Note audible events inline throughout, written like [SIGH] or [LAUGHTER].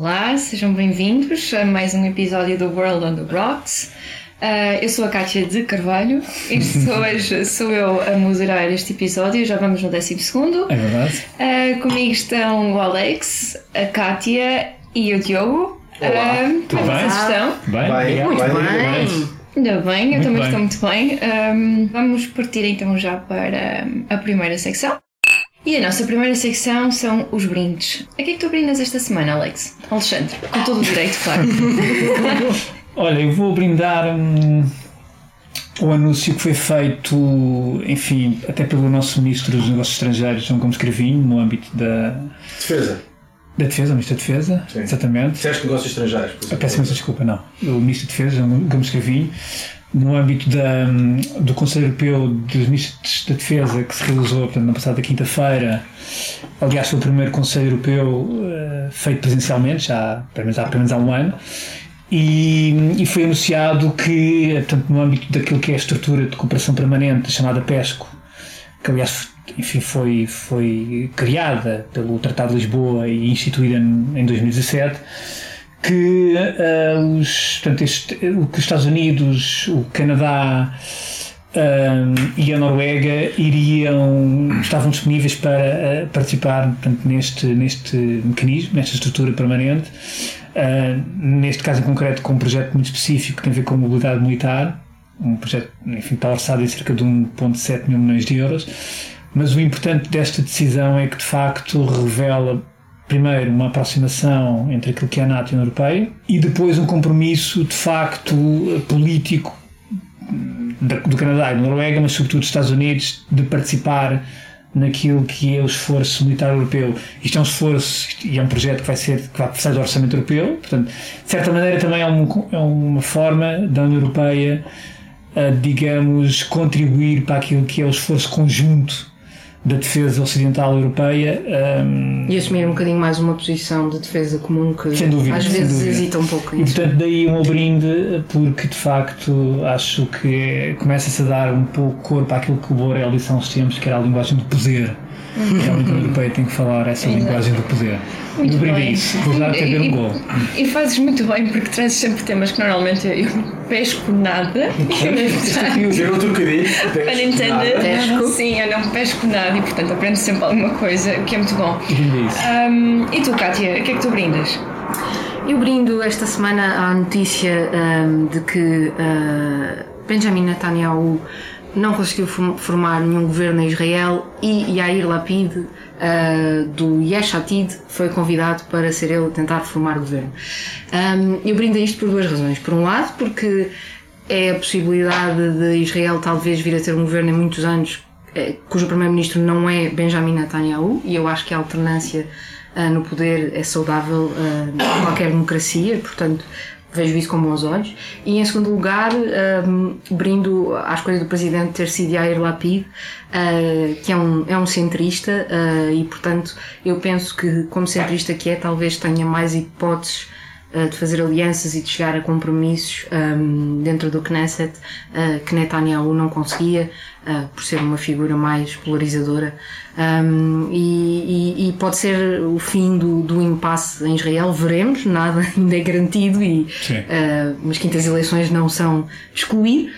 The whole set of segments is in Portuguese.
Olá, sejam bem-vindos a mais um episódio do World on the Rocks. Uh, eu sou a Kátia de Carvalho e [LAUGHS] hoje sou eu a moderar este episódio, já vamos no 12 segundo. É verdade. Uh, comigo estão o Alex, a Kátia e o Diogo. Olá, uh, tudo bem? vocês estão? Bem, Bem, Muito bem, bem! Ainda bem, eu Muito também bem. estou muito bem. Um, vamos partir então já para a primeira secção. E a nossa primeira secção são os brindes. A que é que tu brindas esta semana, Alex? Alexandre, com todo o direito, claro. [LAUGHS] Olha, eu vou brindar hum, o anúncio que foi feito, enfim, até pelo nosso Ministro dos Negócios Estrangeiros, João Gomes Cravinho, no âmbito da, Defesa. da Defesa, o Ministro da Defesa, Sim. exatamente. Disseste negócios estrangeiros. por Eu exemplo. Peço imensa desculpa, não. O Ministro da Defesa, João Gomes Cravinho, no âmbito da, do Conselho Europeu dos Ministros da Defesa, que se realizou portanto, na passada quinta-feira. Aliás, foi o primeiro Conselho Europeu eh, feito presencialmente, já pelo menos há, pelo menos há um ano. E, e foi anunciado que, portanto, no âmbito daquilo que é a estrutura de cooperação permanente, chamada PESCO, que aliás enfim, foi, foi criada pelo Tratado de Lisboa e instituída em 2017, que, eh, os, portanto, este- que os Estados Unidos, o Canadá eh, e a Noruega iriam, estavam disponíveis para eh, participar portanto, neste, neste mecanismo, nesta estrutura permanente, neste caso em concreto com um projeto muito específico que tem a ver com mobilidade militar, um projeto enfim, está orçado em cerca de 1,7 mil milhões de euros, mas o importante desta decisão é que de facto revela primeiro uma aproximação entre aquilo que é a NATO e a União Europeia e depois um compromisso de facto político do Canadá e da Noruega, mas sobretudo dos Estados Unidos, de participar naquilo que é o esforço militar europeu. Isto é um esforço e é um projeto que vai ser que vai precisar do orçamento europeu, portanto, de certa maneira também é, um- é uma forma da União Europeia, a, digamos, contribuir para aquilo que é o esforço conjunto da defesa ocidental europeia. hum, E assumir um bocadinho mais uma posição de defesa comum que dúvida, às vezes dúvida. hesita um pouco E nisso. portanto daí um brinde porque de facto acho que começa-se a dar um pouco corpo àquilo que o Borel disse há uns tempos, que era a linguagem do poder. Realmente a União Europeia tem que falar essa linguagem do poder. Muito o brinde é bem. isso, vou dar até ver um gol. E fazes muito bem porque trazes sempre temas que normalmente eu não pesco nada. Dizer um trocadilho. Para entender. Pesco. Sim, eu não pesco nada e portanto aprendo sempre alguma coisa, o que é muito bom. É. Ahm, e tu, Kátia, o que é que tu brindas? Eu brindo esta semana à notícia ahm, de que ah, Benjamin Netanyahu não conseguiu form- formar nenhum governo em Israel e Yair Lapid ah, do Yesh Atid foi convidado para ser ele a tentar formar o governo. Ahm, eu brindo a isto por duas razões. Por um lado, porque é a possibilidade de Israel talvez vir a ter um governo em muitos anos eh, cujo primeiro-ministro não é Benjamin Netanyahu e eu acho que a alternância ah, no poder é saudável em qualquer democracia, portanto vejo isso com bons olhos. E em segundo lugar, ah, brindo à escolha do presidente ter sido Yair Lapid, ah, que é um, é um centrista ah, e portanto eu penso que como centrista que é, talvez tenha mais hipóteses uh, de fazer alianças e de chegar a compromissos um, dentro do Knesset uh, que Netanyahu não conseguia uh, por ser uma figura mais polarizadora. Um, e, e- e pode ser o fim do, do impasse em Israel, veremos, nada [LAUGHS] ainda é garantido e uh, umas quintas eleições não são excluir.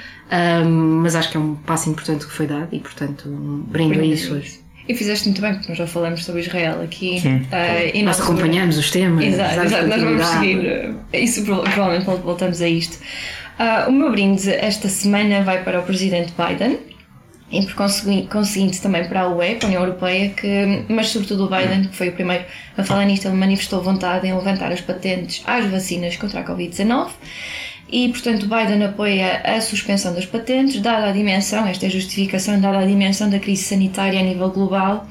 Um, mas acho que é um passo importante que foi dado e portanto brindo a isso hoje. E fizeste muito bem, porque nós já falamos sobre Israel aqui. Sim. Ah, e Nós acompanhamos os temas, Exato, exato, nós vamos seguir. eh, Isso prova- provavelmente vol- voltamos a isto. Ah, o meu brinde esta semana vai para o presidente Biden e por consegui- conseguinte também para a UE, para a União Europeia, que, mas sobretudo o Biden, que foi o primeiro a falar nisto, ele manifestou vontade em levantar as patentes às vacinas contra a Covid-19 e, portanto, Biden apoia a suspensão das patentes, dada a dimensão, esta é a justificação, dada a dimensão da crise sanitária a nível global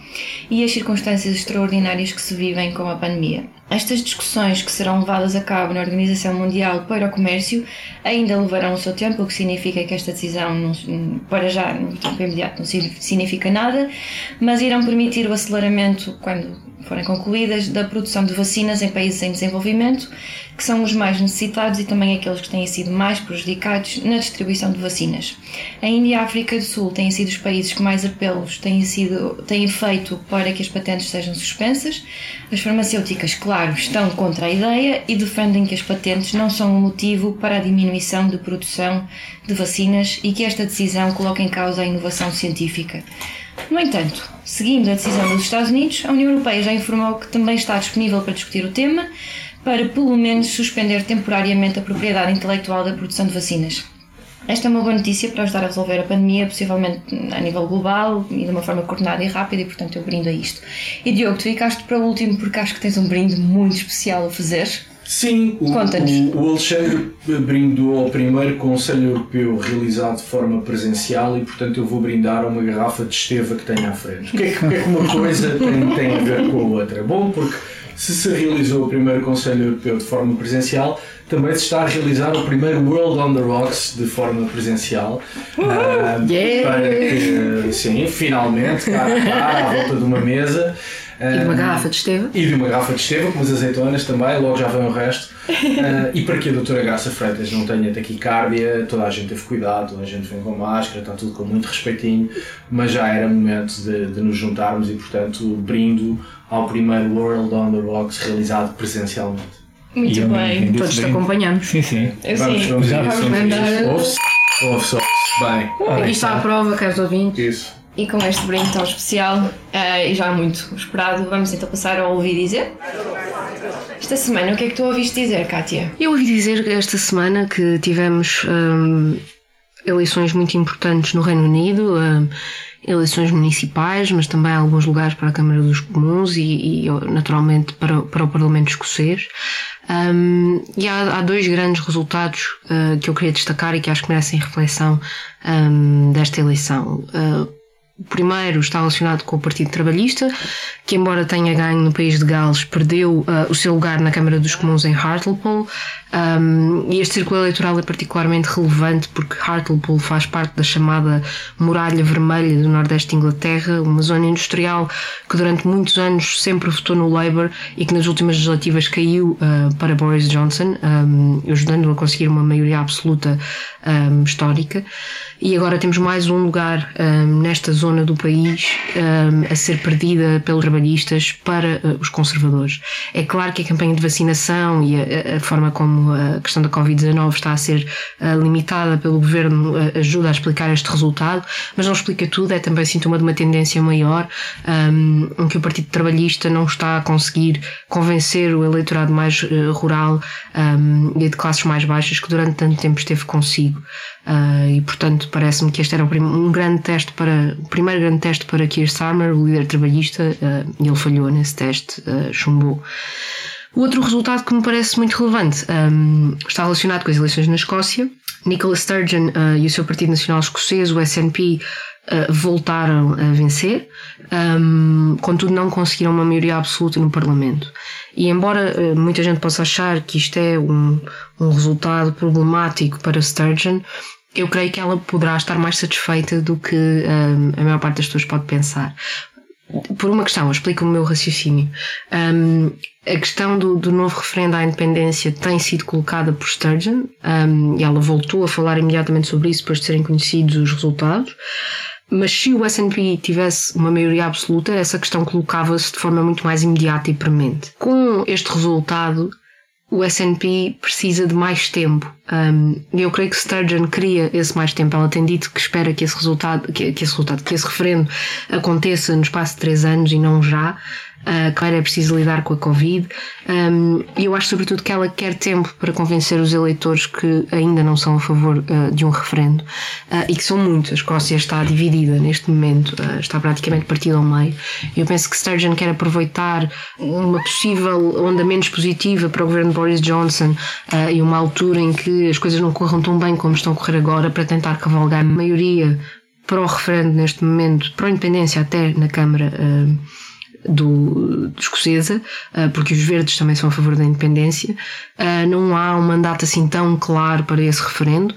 e as circunstâncias extraordinárias que se vivem com a pandemia. Estas discussões que serão levadas a cabo na Organização Mundial para o Comércio ainda levarão o seu tempo, o que significa que esta decisão, não, para já, no tempo imediato, não significa nada, mas irão permitir o aceleramento, quando forem concluídas, da produção de vacinas em países em desenvolvimento, que são os mais necessitados e também aqueles que têm sido mais prejudicados na distribuição de vacinas. A Índia e a África do Sul têm sido os países que mais apelos têm, sido, têm feito para que as patentes sejam suspensas. As farmacêuticas, claro, estão contra a ideia e defendem que as patentes não são um motivo para a diminuição de produção de vacinas e que esta decisão coloca em causa a inovação científica. No entanto, seguindo a decisão dos Estados Unidos, a União Europeia já informou que também está disponível para discutir o tema, para pelo menos suspender temporariamente a propriedade intelectual da produção de vacinas. Esta é uma boa notícia para ajudar a resolver a pandemia, possivelmente a nível global e de uma forma coordenada e rápida, e portanto eu brindo a isto. E Diogo, tu ficaste para o último porque acho que tens um brinde muito especial a fazer. Sim, o, o, o Alexandre brindou ao primeiro Conselho Europeu realizado de forma presencial e, portanto, eu vou brindar a uma garrafa de Esteva que tenho à frente. O que é que, que, é que uma coisa tem, tem a ver com a outra? Bom, porque se se realizou o primeiro Conselho Europeu de forma presencial, também se está a realizar o primeiro World on the Rocks de forma presencial. Uh, uh, yeah. Para que, sim, finalmente, cá, cá, à volta de uma mesa. E de uma garrafa de esteva. E de uma garrafa de esteva, com as azeitonas também, logo já vem o resto. [LAUGHS] uh, e para que a doutora Graça Freitas não tenha taquicardia, toda a gente teve cuidado, toda a gente vem com máscara, está tudo com muito respeitinho, mas já era momento de, de nos juntarmos e, portanto, brindo ao primeiro World on the Rocks realizado presencialmente. Muito e bem. Todos te acompanhamos. Sim, sim. Eu vamos, sim. vamos, Já vamos, vamos mandar. Ouve-se, ouve-se, bem. Aqui está a prova, caros ouvintes. Isso. E com este brinde tão especial uh, e já muito esperado, vamos então passar a ouvir dizer. Esta semana, o que é que tu ouviste dizer, Kátia? Eu ouvi dizer esta semana que tivemos hum, eleições muito importantes no Reino Unido, hum, eleições municipais, mas também alguns lugares para a Câmara dos Comuns e, e naturalmente para, para o Parlamento Escocês. Um, e há, há, dois grandes resultados uh, que eu queria destacar e que acho que merecem reflexão um, desta eleição. Uh, o primeiro está relacionado com o Partido Trabalhista, que, embora tenha ganho no país de Gales, perdeu uh, o seu lugar na Câmara dos Comuns em Hartlepool. Um, e este círculo eleitoral é particularmente relevante porque Hartlepool faz parte da chamada Muralha Vermelha do Nordeste de Inglaterra, uma zona industrial que durante muitos anos sempre votou no Labour e que nas últimas legislativas caiu uh, para Boris Johnson, um, ajudando-o a conseguir uma maioria absoluta um, histórica. E agora temos mais um lugar nesta zona do país a ser perdida pelos trabalhistas para uh, os conservadores. É claro que a campanha de vacinação e a, a forma como a questão da Covid-19 está a ser uh, limitada pelo governo uh, ajuda a explicar este resultado, mas não explica tudo, é também sintoma de uma tendência maior um, em que o Partido Trabalhista não está a conseguir convencer o eleitorado mais rural um, e de classes mais baixas que durante tanto tempo esteve consigo. Uh, e portanto parece-me que este era um grande teste para o primeiro grande teste para Keir Starmer, o líder trabalhista, uh, ele falhou nesse teste, uh, chumbou. Outro resultado que me parece muito relevante um, está relacionado com as eleições na Escócia. Nicola Sturgeon uh, e o seu Partido Nacional Escocês, o SNP, voltaram a vencer, um, contudo não conseguiram uma maioria absoluta no Parlamento. E embora uh, muita gente possa achar que isto é um, um resultado problemático para Sturgeon, eu creio que ela poderá estar mais satisfeita do que um, a maior parte das pessoas pode pensar. Por uma questão, explico o meu raciocínio. Um, a questão do, do, novo referendo à independência tem sido colocada por Sturgeon um, e ela voltou a falar imediatamente sobre isso depois de serem conhecidos os resultados. Mas se o SNP tivesse uma maioria absoluta, essa questão colocava-se de forma muito mais imediata e premente. Com este resultado, o SNP precisa de mais tempo. Um, eu creio que Sturgeon queria esse mais tempo. Ela tem dito que espera que esse resultado, que, que esse resultado, que esse referendo aconteça no espaço de três anos e não já. Uh, claro, é preciso lidar com a Covid. Um, e eu acho, sobretudo, que ela quer tempo para convencer os eleitores que ainda não são a favor uh, de um referendo uh, e que são muitos. A Escócia está dividida neste momento, uh, está praticamente partida ao meio. Eu penso que Sturgeon quer aproveitar uma possível onda menos positiva para o governo Boris Johnson e uma altura em que as coisas não corram tão bem como estão a correr agora para tentar cavalgar a maioria para o referendo neste momento, para a independência até na Câmara do, do escocesa, uh, porque os verdes também são a favor da independência. Uh, não há um mandato assim tão claro para esse referendo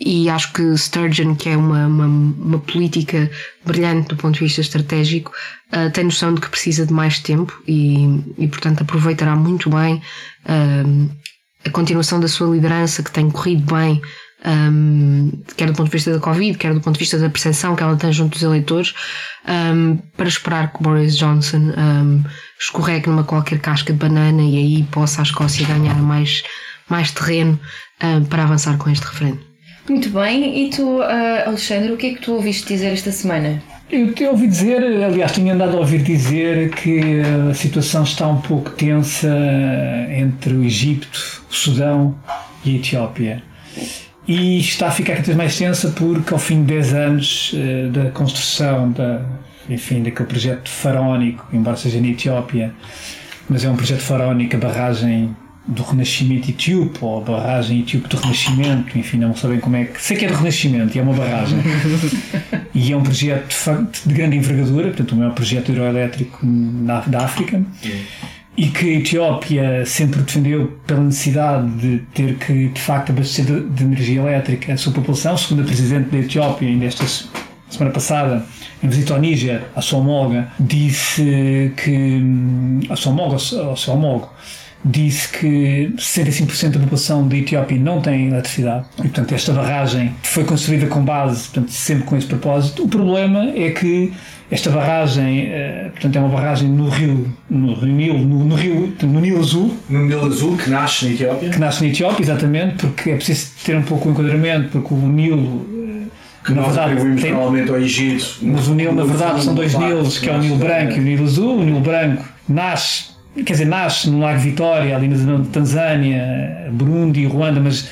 e acho que Sturgeon, que é uma, uma, uma, política brilhante do ponto de vista estratégico, uh, tem noção de que precisa de mais tempo e, e portanto aproveitará muito bem a continuação da sua liderança que tem corrido bem um, quer do ponto de vista da Covid, quer do ponto de vista da percepção que ela tem junto dos eleitores, um, para esperar que Boris Johnson um, escorregue numa qualquer casca de banana e aí possa a Escócia ganhar mais, mais terreno para avançar com este referendo. Muito bem, e tu, uh, Alexandre, o que é que tu ouviste dizer esta semana? Eu te ouvi dizer, aliás, tinha andado a ouvir dizer que a situação está um pouco tensa entre o Egito, o Sudão e a Etiópia e está a ficar cada vez mais tensa porque ao fim de 10 anos uh, da construção da, enfim, daquele projeto faraónico, embora seja na Etiópia, mas é um projeto faraónico, a barragem do Renascimento Etíope, ou a barragem Etíope do Renascimento, enfim, não sabem como é que. Sei que é do Renascimento e é uma barragem. [LAUGHS] e é um projeto de, de grande envergadura, portanto, o maior projeto hidroelétrico na, da África e que a Etiópia sempre defendeu pela necessidade de ter que, de facto, abastecer de, de energia elétrica a sua população. Segundo a Presidente da Etiópia, ainda esta semana passada, em visita ao Níger, a homóloga, disse que. a sua homóloga, ao seu homólogo, disse que 65% da população da Etiópia não tem eletricidade e, portanto, esta barragem foi construída com base, portanto, sempre com esse propósito. O problema é que esta barragem, uh, portanto, é uma barragem no rio, no rio Nilo, no, no, rio, no Nilo Azul. No Nilo Azul, que nasce na Etiópia. Que nasce na Etiópia, exatamente, porque é preciso ter um pouco o enquadramento, porque o Nilo. Uh, que na verdade, tem, provavelmente ao Egito. Mas o Nilo, na verdade, são dois Nilos, que é o Nilo Branco e o Nilo Azul. O Nilo Branco nasce, quer dizer, nasce no Lago Vitória, ali na zona de Tanzânia, Burundi Ruanda, mas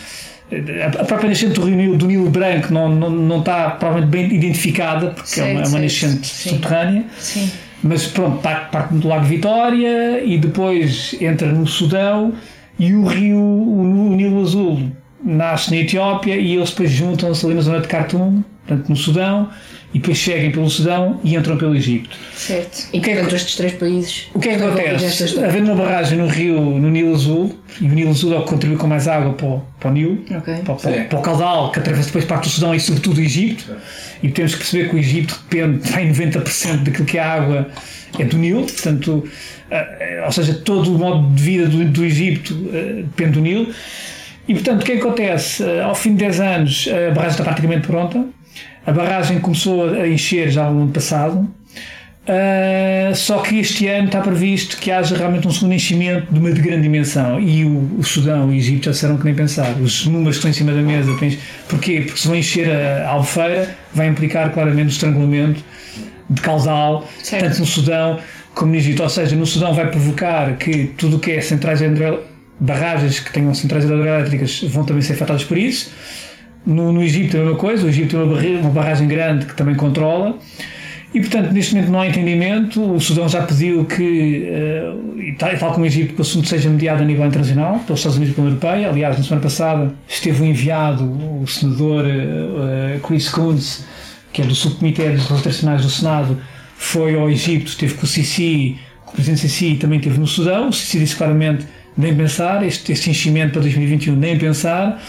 a própria nascente do Rio do Nilo Branco não, não, não está provavelmente bem identificada, porque certo, é uma, é uma nascente sim. subterrânea. Sim. Mas pronto, parte do Lago Vitória e depois entra no Sudão e o rio, o Nilo Azul, nasce na Etiópia e eles depois juntam-se ali na zona de Khartoum, portanto no Sudão, e depois seguem pelo Sudão e entram pelo Egito. Certo. E o que é que, estes três países. O que é que acontece? Havendo uma barragem no rio, no Nilo Azul, e o Nilo Azul é o que contribui com mais água para o, para o Nilo, okay. para, para, para, o caudal, que atravessa depois parte do Sudão e sobretudo o Egito. E temos que perceber que o Egito depende, tem 90% daquilo que é água é do Nilo, portanto, eh, ou seja, todo o modo de vida do, do Egito eh, depende do Nilo. E portanto, o que, é que acontece? Eh, ao fim de 10 anos, a barragem está praticamente pronta. A barragem começou a encher já no ano passado, uh, só que este ano está previsto que haja realmente um segundo enchimento de uma de grande dimensão. E o, o Sudão e o Egito já disseram que nem pensar. Os números que estão em cima da mesa, porquê? Porque se vão encher a albufeira, vai implicar claramente o estrangulamento de causal, certo. tanto no Sudão como no Egito. Ou seja, no Sudão vai provocar que tudo o que é centrais barragens que tenham centrais hidroelétricas vão também ser afetadas por isso. No, no Egito é a mesma coisa, o Egito tem uma, barragem grande que também controla. E, portanto, neste momento não há entendimento. O Sudão já pediu que, uh, e tal, tal como o Egito, que o assunto seja mediado a nível internacional, pelos Estados Unidos e pela União Europeia. Aliás, na semana passada esteve enviado, o senador uh, Chris Coons, que é do Subcomitê dos Relações Internacionais do Senado, foi ao Egito, esteve com o Sisi, com o presidente Sisi e também esteve no Sudão. O Sisi disse claramente nem pensar, este, este enchimento para 2021 nem pensar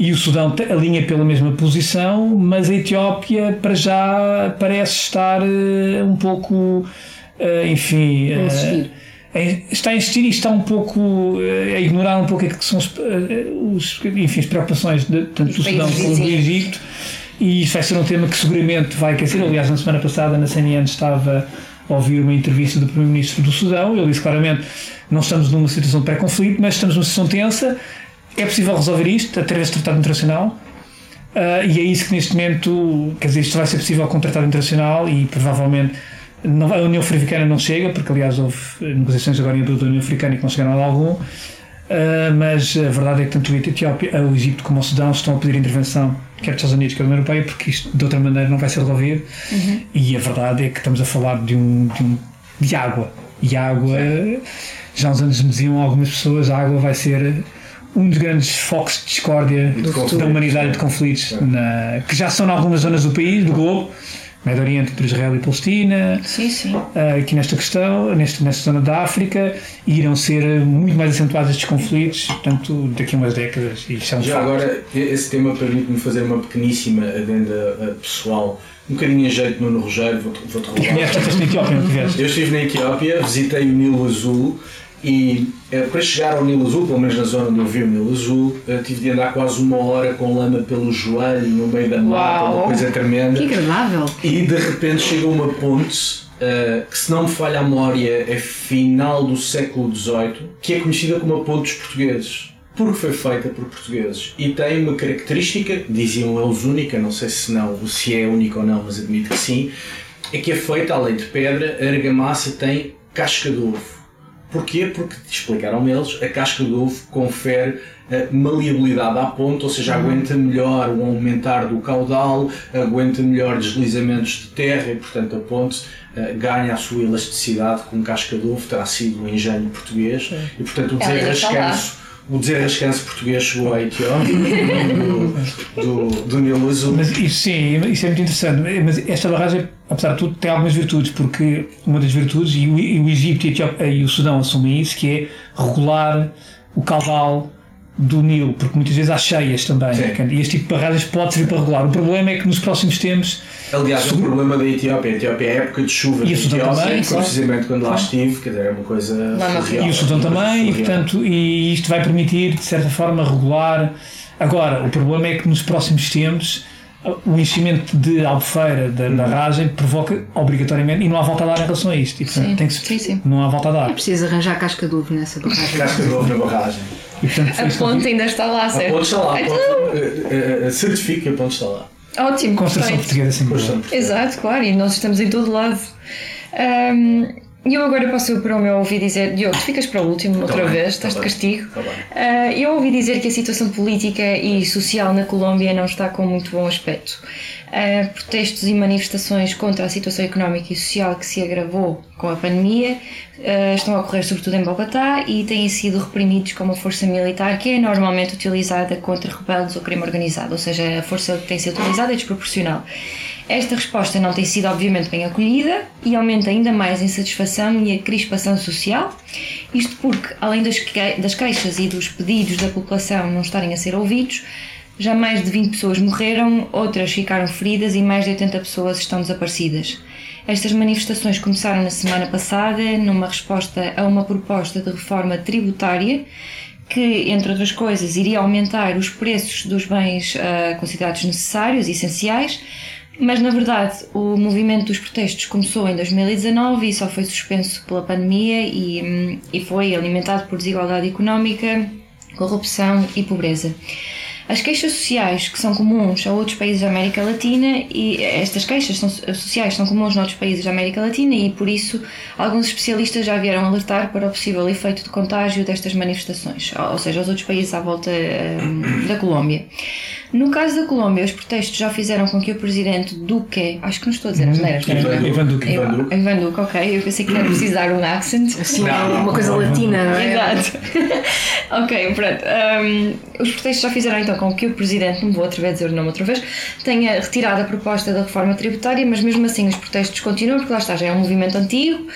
e o Sudão alinha pela mesma posição, mas a Etiópia para já parece estar uh, um pouco, uh, enfim, uh, está a insistir e está um pouco a ignorar um pouco que são os, os, enfim, as preocupações de, tanto do Sudão como do Egito. E isso vai ser um tema que seguramente vai aquecer. Aliás, na semana passada na CNN estava ouvir uma entrevista do Primeiro-Ministro do Sudão. Ele disse claramente: não estamos numa situação de pré-conflito, mas estamos numa situação tensa é possível resolver isto através do Tratado Internacional uh, e é isso que neste momento, quer dizer, isto vai ser possível com o Tratado Internacional e provavelmente não, a União Africana não chega, porque aliás houve negociações agora em da União Africana que não chegaram a algum, uh, mas a verdade é que tanto a Etiópia, o Egito como o Sudão estão a pedir intervenção, quer dos Estados Unidos, quer da União Europeia, porque isto de outra maneira não vai ser resolvido. Uhum. e a verdade é que estamos a falar de, um, de, um, de água. E água, Sim. já há uns anos me diziam algumas pessoas, a água vai ser um dos grandes focos de discórdia da humanidade de conflitos, na, que já são em algumas zonas do país, do globo, Médio Oriente entre Israel e Palestina, sim, sim. aqui nesta questão, nesta, nesta zona da África, e irão ser muito mais acentuados estes conflitos, portanto, daqui a umas décadas. E Já um agora, esse tema permite-me fazer uma pequeníssima adenda pessoal um bocadinho em jeito no Rogério, vou-te vou roubar. na Etiópia, não Eu estive na Etiópia, visitei o Nilo Azul e eh, para chegar ao Nilo Azul, pelo menos na zona onde eu vi o Nilo Azul, eh, tive de andar quase uma hora com lama pelo joelho, no meio da mata, uma coisa tremenda. Que agradável! E de repente chegou uma ponte Uh, que se não me falha a memória é final do século XVIII, que é conhecida como a Ponte dos Portugueses porque foi feita por portugueses e tem uma característica, diziam eles única, não sei se não, se é única ou não, mas admito que sim, é que é feita além de pedra, a argamassa tem casca de ovo. Porquê? Porque, explicaram eles, a casca de ovo confere a maleabilidade à ponte, ou seja, aguenta melhor o aumentar do caudal, aguenta melhor deslizamentos de terra e, portanto, a ponte uh, ganha a sua elasticidade com casca de ovo, terá sido um engenho português e, portanto, o desenrascanço o desenrascanço português chegou à Etiópia do, do, do Nilo Azul. Mas isso sim, isso é muito interessante. Mas esta barragem, apesar de tudo, tem algumas virtudes, porque uma das virtudes, e o, e o Egito e, Etiópia, e o Sudão assumem isso, que é regular o caudal do Nilo, porque muitas vezes há cheias também. Sim. E este tipo de barragens pode servir para regular. O problema é que nos próximos tempos. Aliás, sobre... o problema da Etiópia, a Etiópia é a época de chuva e o Sudão também, precisamente quando lá estive, quer dizer, é uma coisa. Surreal, e o Sudão também, e portanto, e isto vai permitir, de certa forma, regular. Agora, o problema é que nos próximos tempos o enchimento de albufeira da barragem provoca obrigatoriamente, e não há volta a dar em relação a isto. E, portanto, sim, tem que se, sim, sim. Não há volta a dar. É preciso arranjar casca de ovo nessa barragem. casca de ovo na barragem. E, portanto, a ponte ainda está lá, certo? A ponte está lá. Então... Eh, eh, certifica que a ponte está lá. Ótimo. Construção portuguesa sem Exato, claro, e nós estamos em todo lado. Um, e eu agora passo para o meu ouvi dizer, Diogo, tu ficas para o último tá outra bem, vez, tá estás de castigo. Tá uh, eu ouvi dizer que a situação política e social na Colômbia não está com muito bom aspecto. Uh, protestos e manifestações contra a situação económica e social que se agravou com a pandemia uh, estão a ocorrer sobretudo em Bogotá e têm sido reprimidos com uma força militar que é normalmente utilizada contra rebeldes ou crime organizado, ou seja, a força que tem sido utilizada é desproporcional. Esta resposta não tem sido, obviamente, bem acolhida e aumenta ainda mais a insatisfação e a crispação social. Isto porque, além das, que das queixas e dos pedidos da população não estarem a ser ouvidos, já mais de 20 pessoas morreram, outras ficaram feridas e mais de 80 pessoas estão desaparecidas. Estas manifestações começaram na semana passada numa resposta a uma proposta de reforma tributária que, entre outras coisas, iria aumentar os preços dos bens uh, considerados necessários e essenciais, mas na verdade o movimento dos protestos começou em 2019 e só foi suspenso pela pandemia e, hum, e foi alimentado por desigualdade económica, corrupção e pobreza. As queixas sociais que são comuns a outros países da América Latina e estas queixas são, sociais são comuns a outros países da América Latina e por isso alguns especialistas já vieram alertar para o possível efeito de contágio destas manifestações, ou seja, aos outros países à volta um, da Colômbia. No caso da Colômbia, os protestos já fizeram com que o presidente Duque, acho que não estou a dizer as neiras, Ivan, Ivan Duque. Ivan, Ivan Duque, ok. Eu pensei que era preciso dar um accent. Assim, não, uma coisa latina, não é? Exato. [LAUGHS] ok, pronto. Um, os protestos já fizeram então com que o presidente, não vou atrever a dizer o nome outra vez, tenha retirado a proposta da reforma tributária, mas mesmo assim os protestos continuam, porque lá está, já é um movimento antigo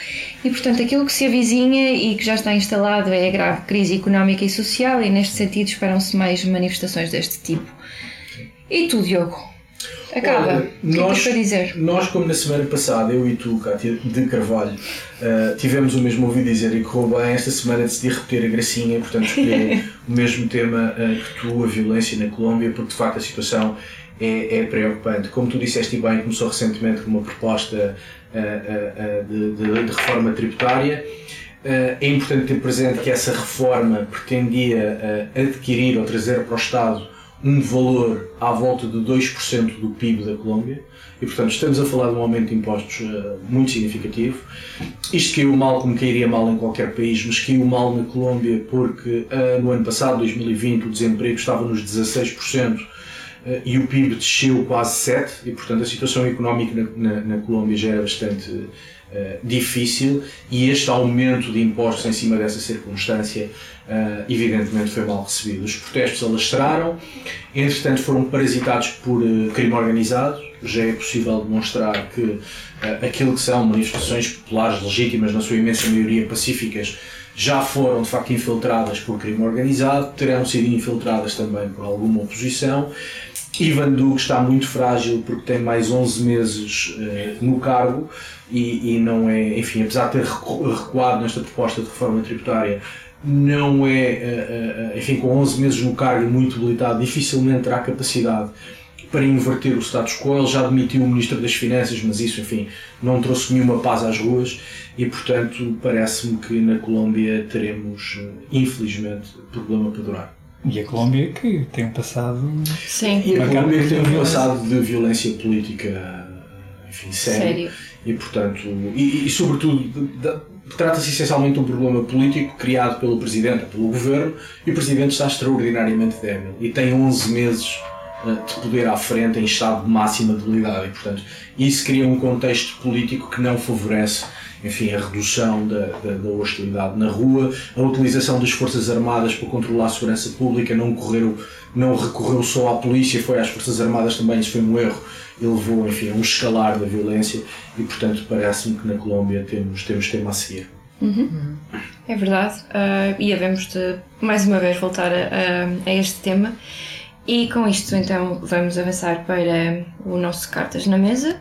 e, portanto, aquilo que se avizinha e que já está instalado é a grave crise económica e social, e neste sentido esperam-se mais manifestações deste tipo. E tu, Diogo? Acaba. Que nós, que dizer? Nós, como na semana passada, eu e tu, Cátia de Carvalho, uh, tivemos o mesmo ouvido dizer e correu bem, esta semana decidi repetir a gracinha, portanto escolhi [LAUGHS] o mesmo tema uh, que tu, a violência na Colômbia, porque de facto a situação é, é preocupante. Como tu disseste bem, começou recentemente com uma proposta uh, de, de, de, reforma tributária. é importante ter presente que essa reforma pretendia adquirir ou trazer para o Estado um valor à volta de 2% do PIB da Colômbia e, portanto, estamos a falar de um aumento de impostos uh, muito significativo. Isto caiu mal como cairia mal em qualquer país, mas caiu mal na Colômbia porque uh, no ano passado, 2020, o desemprego estava nos 16% uh, eh, e o PIB desceu quase 7% e, portanto, a situação económica na, na, na Colômbia já era bastante difícil e este aumento de impostos em cima dessa circunstância uh, evidentemente foi mal recebido. Os protestos alastraram, entretanto foram parasitados por uh, crime organizado. Já é possível demonstrar que aquilo que são manifestações populares legítimas, na sua imensa maioria pacíficas, já foram de facto infiltradas por crime organizado, terão sido infiltradas também por alguma oposição. Ivan Duque está muito frágil porque tem mais 11 meses no cargo e, e, não é, enfim, apesar de ter recuado nesta proposta de reforma tributária, não é, eh, eh, enfim, com 11 meses no cargo muito habilitado, dificilmente terá capacidade para inverter o status quo. Ele já demitiu o Ministro das Finanças, mas isso, enfim, não trouxe nenhuma paz às ruas e, portanto, parece-me que na Colômbia teremos, eh, infelizmente, problema para durar. E a Colômbia que tem um passado. Sim. E a Colômbia que tem um passado de violência política, enfim, sério. sério. E, portanto, e, e sobretudo, trata-se essencialmente de um problema político criado pelo Presidente, pelo Governo, e o Presidente está extraordinariamente débil e tem 11 meses eh, de poder à frente em estado de máxima debilidade e, portanto, isso cria um contexto político que não favorece enfim, a redução da, da, da, hostilidade na rua, a utilização das Forças Armadas para controlar a segurança pública, não, correu, não recorreu só à polícia, foi às Forças Armadas também, isso foi um erro, e levou, enfim, a um escalar da violência, e portanto parece-me que na Colômbia temos, temos tema a seguir. Uhum. É verdade, uh, e havemos de mais uma vez voltar a, a, este tema. E com isto, então, vamos avançar para o nosso Cartas na Mesa.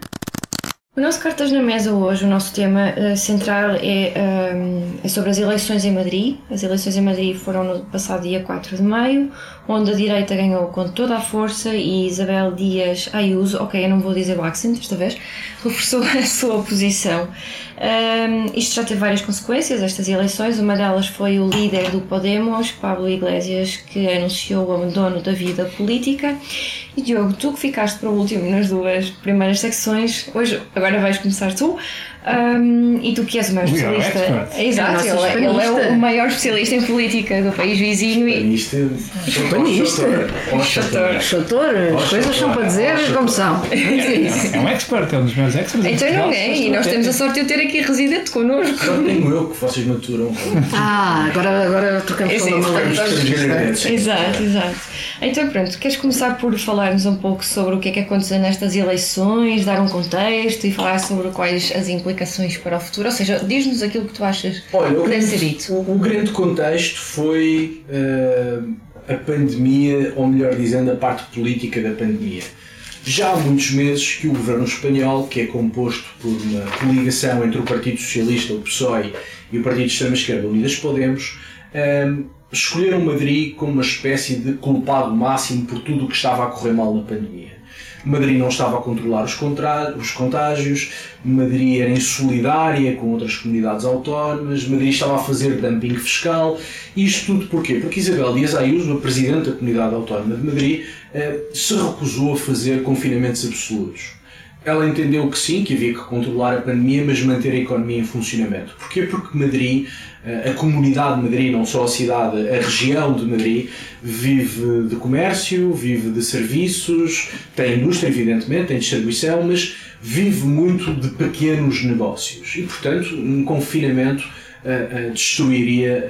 O nosso Cartas na Mesa hoje, o nosso tema uh, central é, um, é, sobre as eleições em Madrid. As eleições em Madrid foram no passado dia 4 de maio, onde a direita ganhou com toda a força e Isabel Dias Ayuso, ok, eu não vou dizer accent desta vez, reforçou [LAUGHS] a sua posição. Um, isto já teve várias consequências, estas eleições. Uma delas foi o líder do Podemos, Pablo Iglesias, que anunciou o abandono da vida política. E Diogo, tu que ficaste para o último nas duas primeiras secções, hoje, agora vais começar tu. Um, e tu que és o maior especialista. É Exato, ele, é, ele, é o maior especialista em política do país vizinho. E... Hispanista. Chator. As coisas são para dizer como são. É um expert, é um dos meus experts. Então não é, e nós temos a sorte de ter aqui residente connosco. Só tenho eu que vocês maturam. Ah, agora, agora trocamos com o Exato, exato. Então pronto, queres começar por falar-nos um pouco sobre o que é que aconteceu nestas eleições, dar um contexto e falar sobre quais as implicações implicações para o futuro? Ou seja, diz-nos aquilo que tu achas Olha, que deve ser dito. O, o, grande contexto foi uh, a pandemia, ou melhor dizendo, a parte política da pandemia. Já há muitos meses que o governo espanhol, que é composto por uma coligação entre o Partido Socialista, o PSOE, e o Partido de Extrema-Esquerda, Unidas Podemos, uh, escolheram Madrid como uma espécie de culpado máximo por tudo o que estava a correr mal na pandemia. Madrid não estava a controlar os, os contágios, Madrid era insolidária com outras comunidades autónomas, Madrid estava a fazer dumping fiscal. Isto tudo porquê? Porque Isabel Dias Ayuso, a Presidente da Comunidade Autónoma de Madrid, eh, se recusou a fazer confinamentos absolutos. Ela entendeu que sim, que havia que controlar a pandemia, mas manter a economia em funcionamento. Porquê? Porque Madrid a comunidade de Madrid, não só a cidade, a região de Madrid, vive de comércio, vive de serviços, tem indústria, evidentemente, tem distribuição, mas vive muito de pequenos negócios. E, portanto, um confinamento uh, uh, destruiria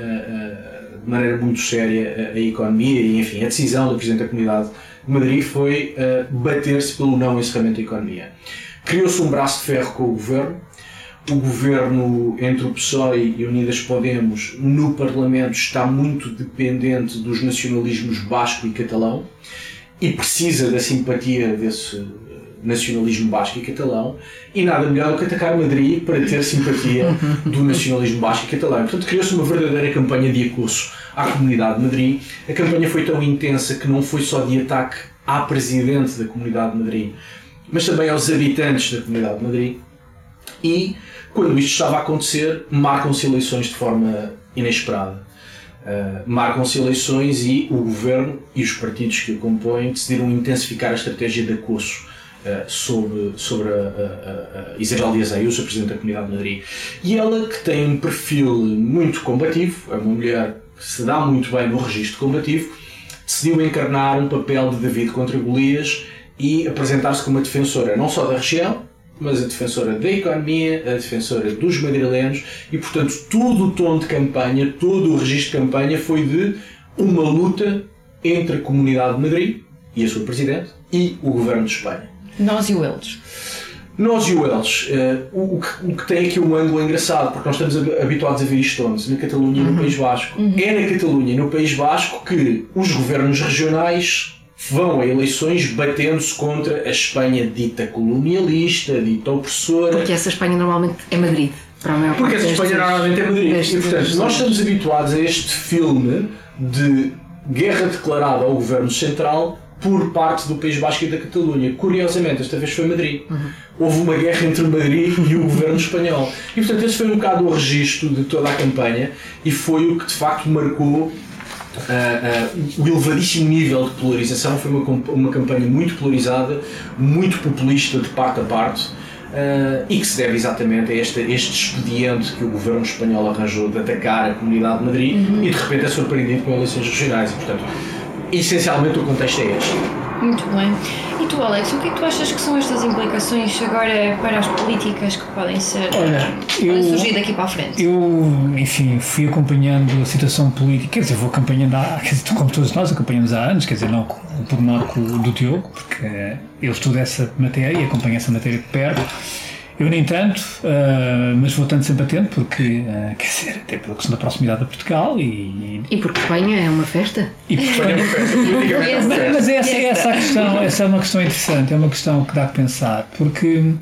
de maneira muito séria a, economia e, enfim, a decisão do Presidente da Comunidade de Madrid foi bater-se pelo não encerramento da economia. Criou-se um braço de ferro com o governo, o governo entre o PSOE e Unidas Podemos no Parlamento está muito dependente dos nacionalismos basco e catalão e precisa da simpatia desse nacionalismo basco e catalão e nada melhor do que atacar Madrid para ter simpatia do nacionalismo basco e catalão. Portanto, criou-se uma verdadeira campanha de acosso à comunidade de Madrid. A campanha foi tão intensa que não foi só de ataque à presidente da comunidade de Madrid, mas também aos habitantes da comunidade de Madrid. E quando isto estava a acontecer, marcam-se eleições de forma inesperada. Uh, marcam-se eleições e o governo e os partidos que o compõem decidiram intensificar a estratégia de acosso uh, sobre, sobre a, a, a Isabel Dias Ayuso, a Presidente da Comunidade de Madrid. E ela, que tem um perfil muito combativo, é uma mulher que se dá muito bem no registro combativo, decidiu encarnar um papel de David contra Golias e apresentar-se como uma defensora não só da região, mas a defensora da economia, a defensora dos madrilenos e, portanto, todo o tom de campanha, todo o registro de campanha foi de uma luta entre a Comunidade de Madrid e a sua Presidente e o Governo de Espanha. Nós e o eles. Nós e o Eles, uh, o, que, o, que, tem aqui um ângulo engraçado, porque nós estamos habituados a ver isto onde? Na Catalunha e no uhum. País Vasco. Uhum. É na Catalunha e no País Vasco que os governos regionais vão a eleições batendo-se contra a Espanha dita colonialista, dita opressora. Porque essa Espanha normalmente é Madrid. Para a maior Porque essa Espanha normalmente é Madrid. E, portanto, nós estamos habituados a este filme de guerra declarada ao governo central por parte do País Basco e da Catalunha. Curiosamente, esta vez foi Madrid. Uhum. Houve uma guerra entre Madrid [LAUGHS] e o governo espanhol. E portanto, esse foi um bocado o registro de toda a campanha e foi o que de facto marcou Uh, uh, o elevadíssimo nível de polarização foi uma, uma campanha muito polarizada, muito populista de parte a parte uh, e que se deve exatamente a este, este expediente que o governo espanhol arranjou de atacar a comunidade de Madrid uhum. e de repente é surpreendido com eleições regionais. E, portanto, essencialmente o contexto é este. Muito bem. E tu, Alex, o que é que tu achas que são estas implicações agora para as políticas que podem ser Olha, eu, surgir daqui para a frente? Eu, enfim, fui acompanhando a situação política, quer dizer, vou acompanhando, há, quer dizer, como todos nós acompanhamos há anos, quer dizer, não o pormenor do Diogo, porque eu estudo essa matéria e acompanho essa matéria de perto eu nem tanto, uh, mas vou tanto sempre atento porque, uh, [LAUGHS] quer dizer, até pela questão da proximidade a Portugal e. E porque Espanha é uma festa. E porque Espanha é uma festa, [LAUGHS] mas, mas essa, essa, a questão, essa é uma questão interessante, é uma questão que dá a pensar, porque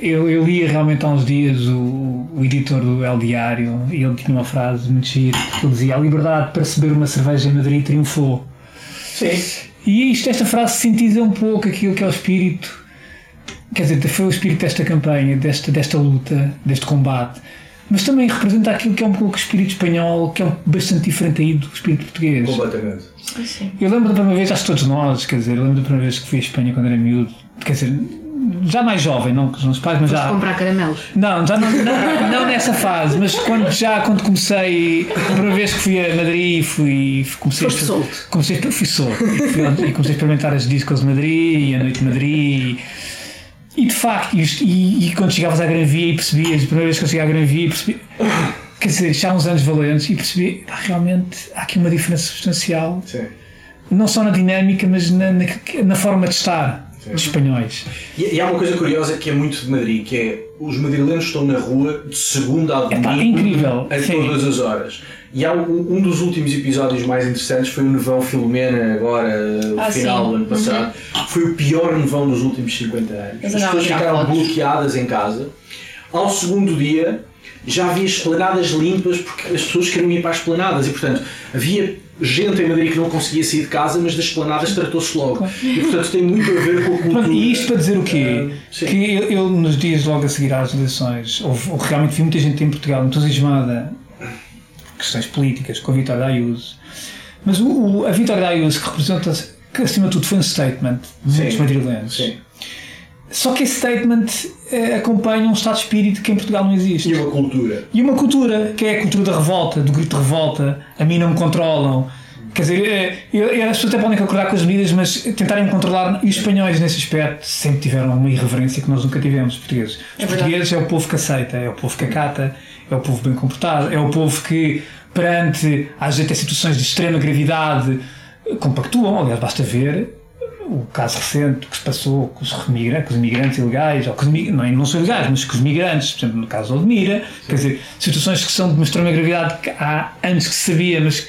eu, eu li realmente há uns dias o, o editor do El Diário e ele tinha uma frase muito gira, que ele dizia: A liberdade para beber uma cerveja em Madrid triunfou. Sim. E isto, esta frase sintetiza um pouco aquilo que é o espírito quer dizer, foi o espírito desta campanha, desta, desta luta, deste combate, mas também representa aquilo que é um pouco o espírito espanhol, que é bastante diferente aí do espírito português. Completamente. Eu lembro da primeira vez, acho que todos nós, quer dizer, eu lembro da primeira vez que fui à Espanha quando era miúdo, quer dizer, já mais jovem, não com os pais, mas Foste já. comprar caramelos? Não, já não, não, não, nessa fase, mas quando, já quando comecei, a primeira vez que fui a Madrid, fui. Comecei Foste solto. Comecei, fui solto. E, fui, e comecei a experimentar as discos de Madrid e a noite de Madrid. E de facto, e, e, e quando chegavas à Gran Via e percebias, a primeira vez que eu cheguei à Gran Via, percebi, quer dizer, já há uns anos valentes, e percebi, ah, realmente há aqui uma diferença substancial, Sim. não só na dinâmica, mas na, na, na forma de estar Sim. dos espanhóis. E, e, há uma coisa curiosa que é muito de Madrid, que é os madrilenos estão na rua de segunda a domingo, é, incrível. a Sim. todas as horas. E há um, um, dos últimos episódios mais interessantes foi o Nevão Filomena, agora, ah, final sim. do ano passado. Uhum. Foi o pior nevão dos últimos 50 anos. As pessoas ficaram bloqueadas em casa. Ao segundo dia, já havia esplanadas limpas porque as pessoas queriam ir para as esplanadas e, portanto, havia gente em Madrid que não conseguia sair de casa, mas das esplanadas tratou-se logo. E, portanto, tem muito a ver com a cultura. E isto para dizer o quê? Uh, que eu, eu, nos dias logo a seguir às eleições, houve, realmente vi muita gente em Portugal entusiasmada questões políticas com a Vitória da Ayuso. Mas o, o, a Vitória da Ayuso, que representa, que acima de tudo foi um statement de muitos. Sim. Só que esse statement eh, acompanha um estado de espírito que em Portugal não existe. E uma cultura. E uma cultura, que é a cultura da revolta, do grito de revolta, a mim não me controlam. Quer dizer, eh, as pessoas até podem concordar com as medidas, mas tentarem controlar. E os espanhóis, nesse aspecto, sempre tiveram uma irreverência que nós nunca tivemos, os portugueses. Os é portugueses é o povo que aceita, é o povo que acata é o povo bem comportado, é o povo que, perante às vezes situações de extrema gravidade, compactuam. Aliás, basta ver o caso recente que se passou com os, com os imigrantes ilegais, ou com os, não, não são ilegais, mas com os migrantes, por exemplo, no caso de Odmira, quer dizer, situações que são de uma extrema gravidade que há anos que se sabia, mas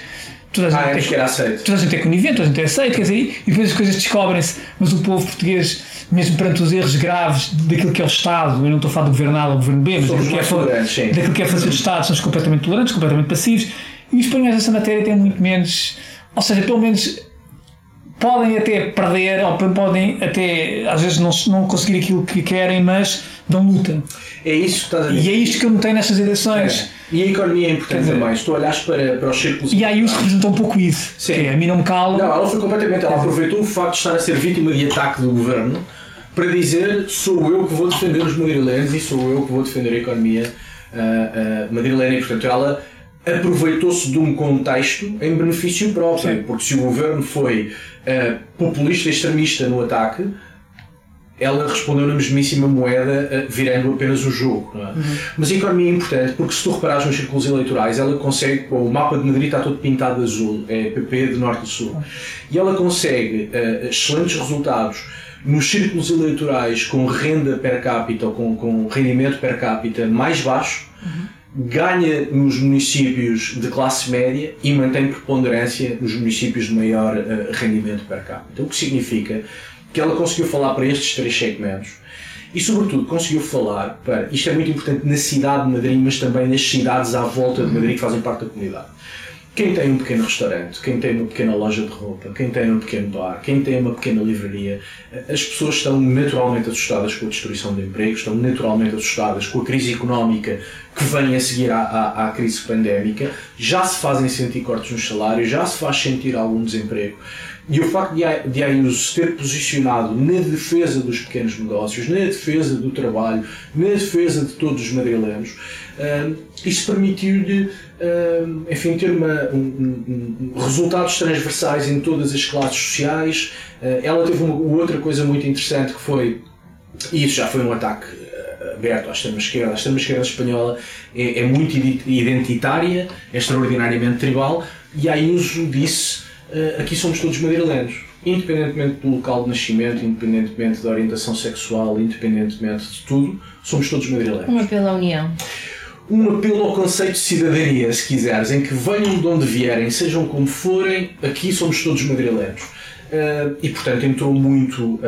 toda a gente, ah, é, que era aceito. toda a gente é conivente, toda a gente é aceito, quer dizer, e depois as coisas descobrem-se, mas o povo português mesmo perante os erros graves daquilo que é o Estado, eu não estou a falar do governo A ou do governo B, mas daquilo que, é, daquilo que é fazer o Estado, somos completamente tolerantes, completamente passivos, e os espanhóis nessa matéria têm muito menos, ou seja, pelo menos podem até perder, ou podem até às vezes não, não conseguir aquilo que querem, mas dão luta. É isso que estás a dizer. E é isto que eu notei nestas eleições. É. E a economia é importante dizer, também. Se tu olhas para, para os círculos. E aí isso representou um pouco isso. Sim. Que é, a mim não me cala. Não, ela foi completamente. Ela aproveitou o facto de estar a ser vítima de ataque do governo para dizer sou eu que vou defender os madrilenos e sou eu que vou defender a economia uh, uh, madrilena. E, portanto, ela aproveitou-se de um contexto em benefício próprio, Sim. porque se o governo foi uh, populista extremista no ataque, ela respondeu na mesmíssima moeda, eh, virando apenas o jogo. É? Uhum. Mas a economia é importante porque, se tu reparares nos círculos eleitorais, ela consegue. o mapa de Madrid está todo pintado de azul, é PP de norte a sul. E ela consegue uh, excelentes resultados nos círculos eleitorais com renda per capita ou com, com rendimento per capita mais baixo. Uhum ganha nos municípios de classe média e mantém preponderância nos municípios de maior uh, rendimento per capita. O que significa que ela conseguiu falar para estes três segmentos e, sobretudo, conseguiu falar para. Isto é muito importante na cidade de Madrid, mas também nas cidades à volta de Madrid que fazem parte da comunidade. Quem tem um pequeno restaurante, quem tem uma pequena loja de roupa, quem tem um pequeno bar, quem tem uma pequena livraria, as pessoas estão naturalmente assustadas com a destruição de empregos, estão naturalmente assustadas com a crise económica que vem a seguir à, à, à crise pandémica, já se fazem sentir cortes nos salários, já se faz sentir algum desemprego. E o facto de a, de ter posicionado na defesa dos pequenos negócios, na defesa do trabalho, na defesa de todos os madrilenos, uh, isso permitiu-lhe, uh, enfim, ter uma, um, um, resultados transversais em todas as classes sociais. Uh, ela teve uma outra coisa muito interessante que foi, e isso já foi um ataque aberto à extrema-esquerda. A extrema-esquerda espanhola é, é, muito identitária, é extraordinariamente tribal, e a Ayuso disse aqui somos todos madrilenos. Independentemente do local de nascimento, independentemente da orientação sexual, independentemente de tudo, somos todos madrilenos. Um apelo à união. Um apelo ao conceito de cidadania, se quiseres, em que venham de onde vierem, sejam como forem, aqui somos todos madrilenos. Uh, e portanto entrou muito uh,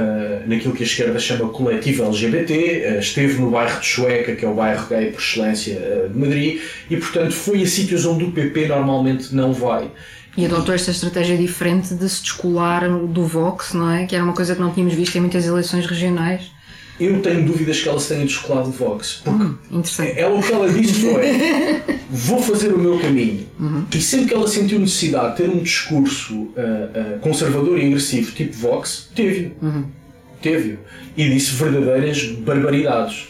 naquilo que a esquerda chama coletivo LGBT, uh, esteve no bairro de Chueca, que é o bairro gay por excelência de Madrid, e portanto foi a sítios onde o PP normalmente não vai. E adotou esta estratégia diferente de se descolar do Vox, não é? Que era uma coisa que não tínhamos visto em muitas eleições regionais. Eu tenho dúvidas que ela se tenha descolado do Vox. Porque hum, ela, o que ela disse foi: [LAUGHS] vou fazer o meu caminho. Uhum. E sempre que ela sentiu necessidade de ter um discurso uh, uh, conservador e agressivo, tipo Vox, teve-o. Uhum. Teve-o. E disse verdadeiras barbaridades.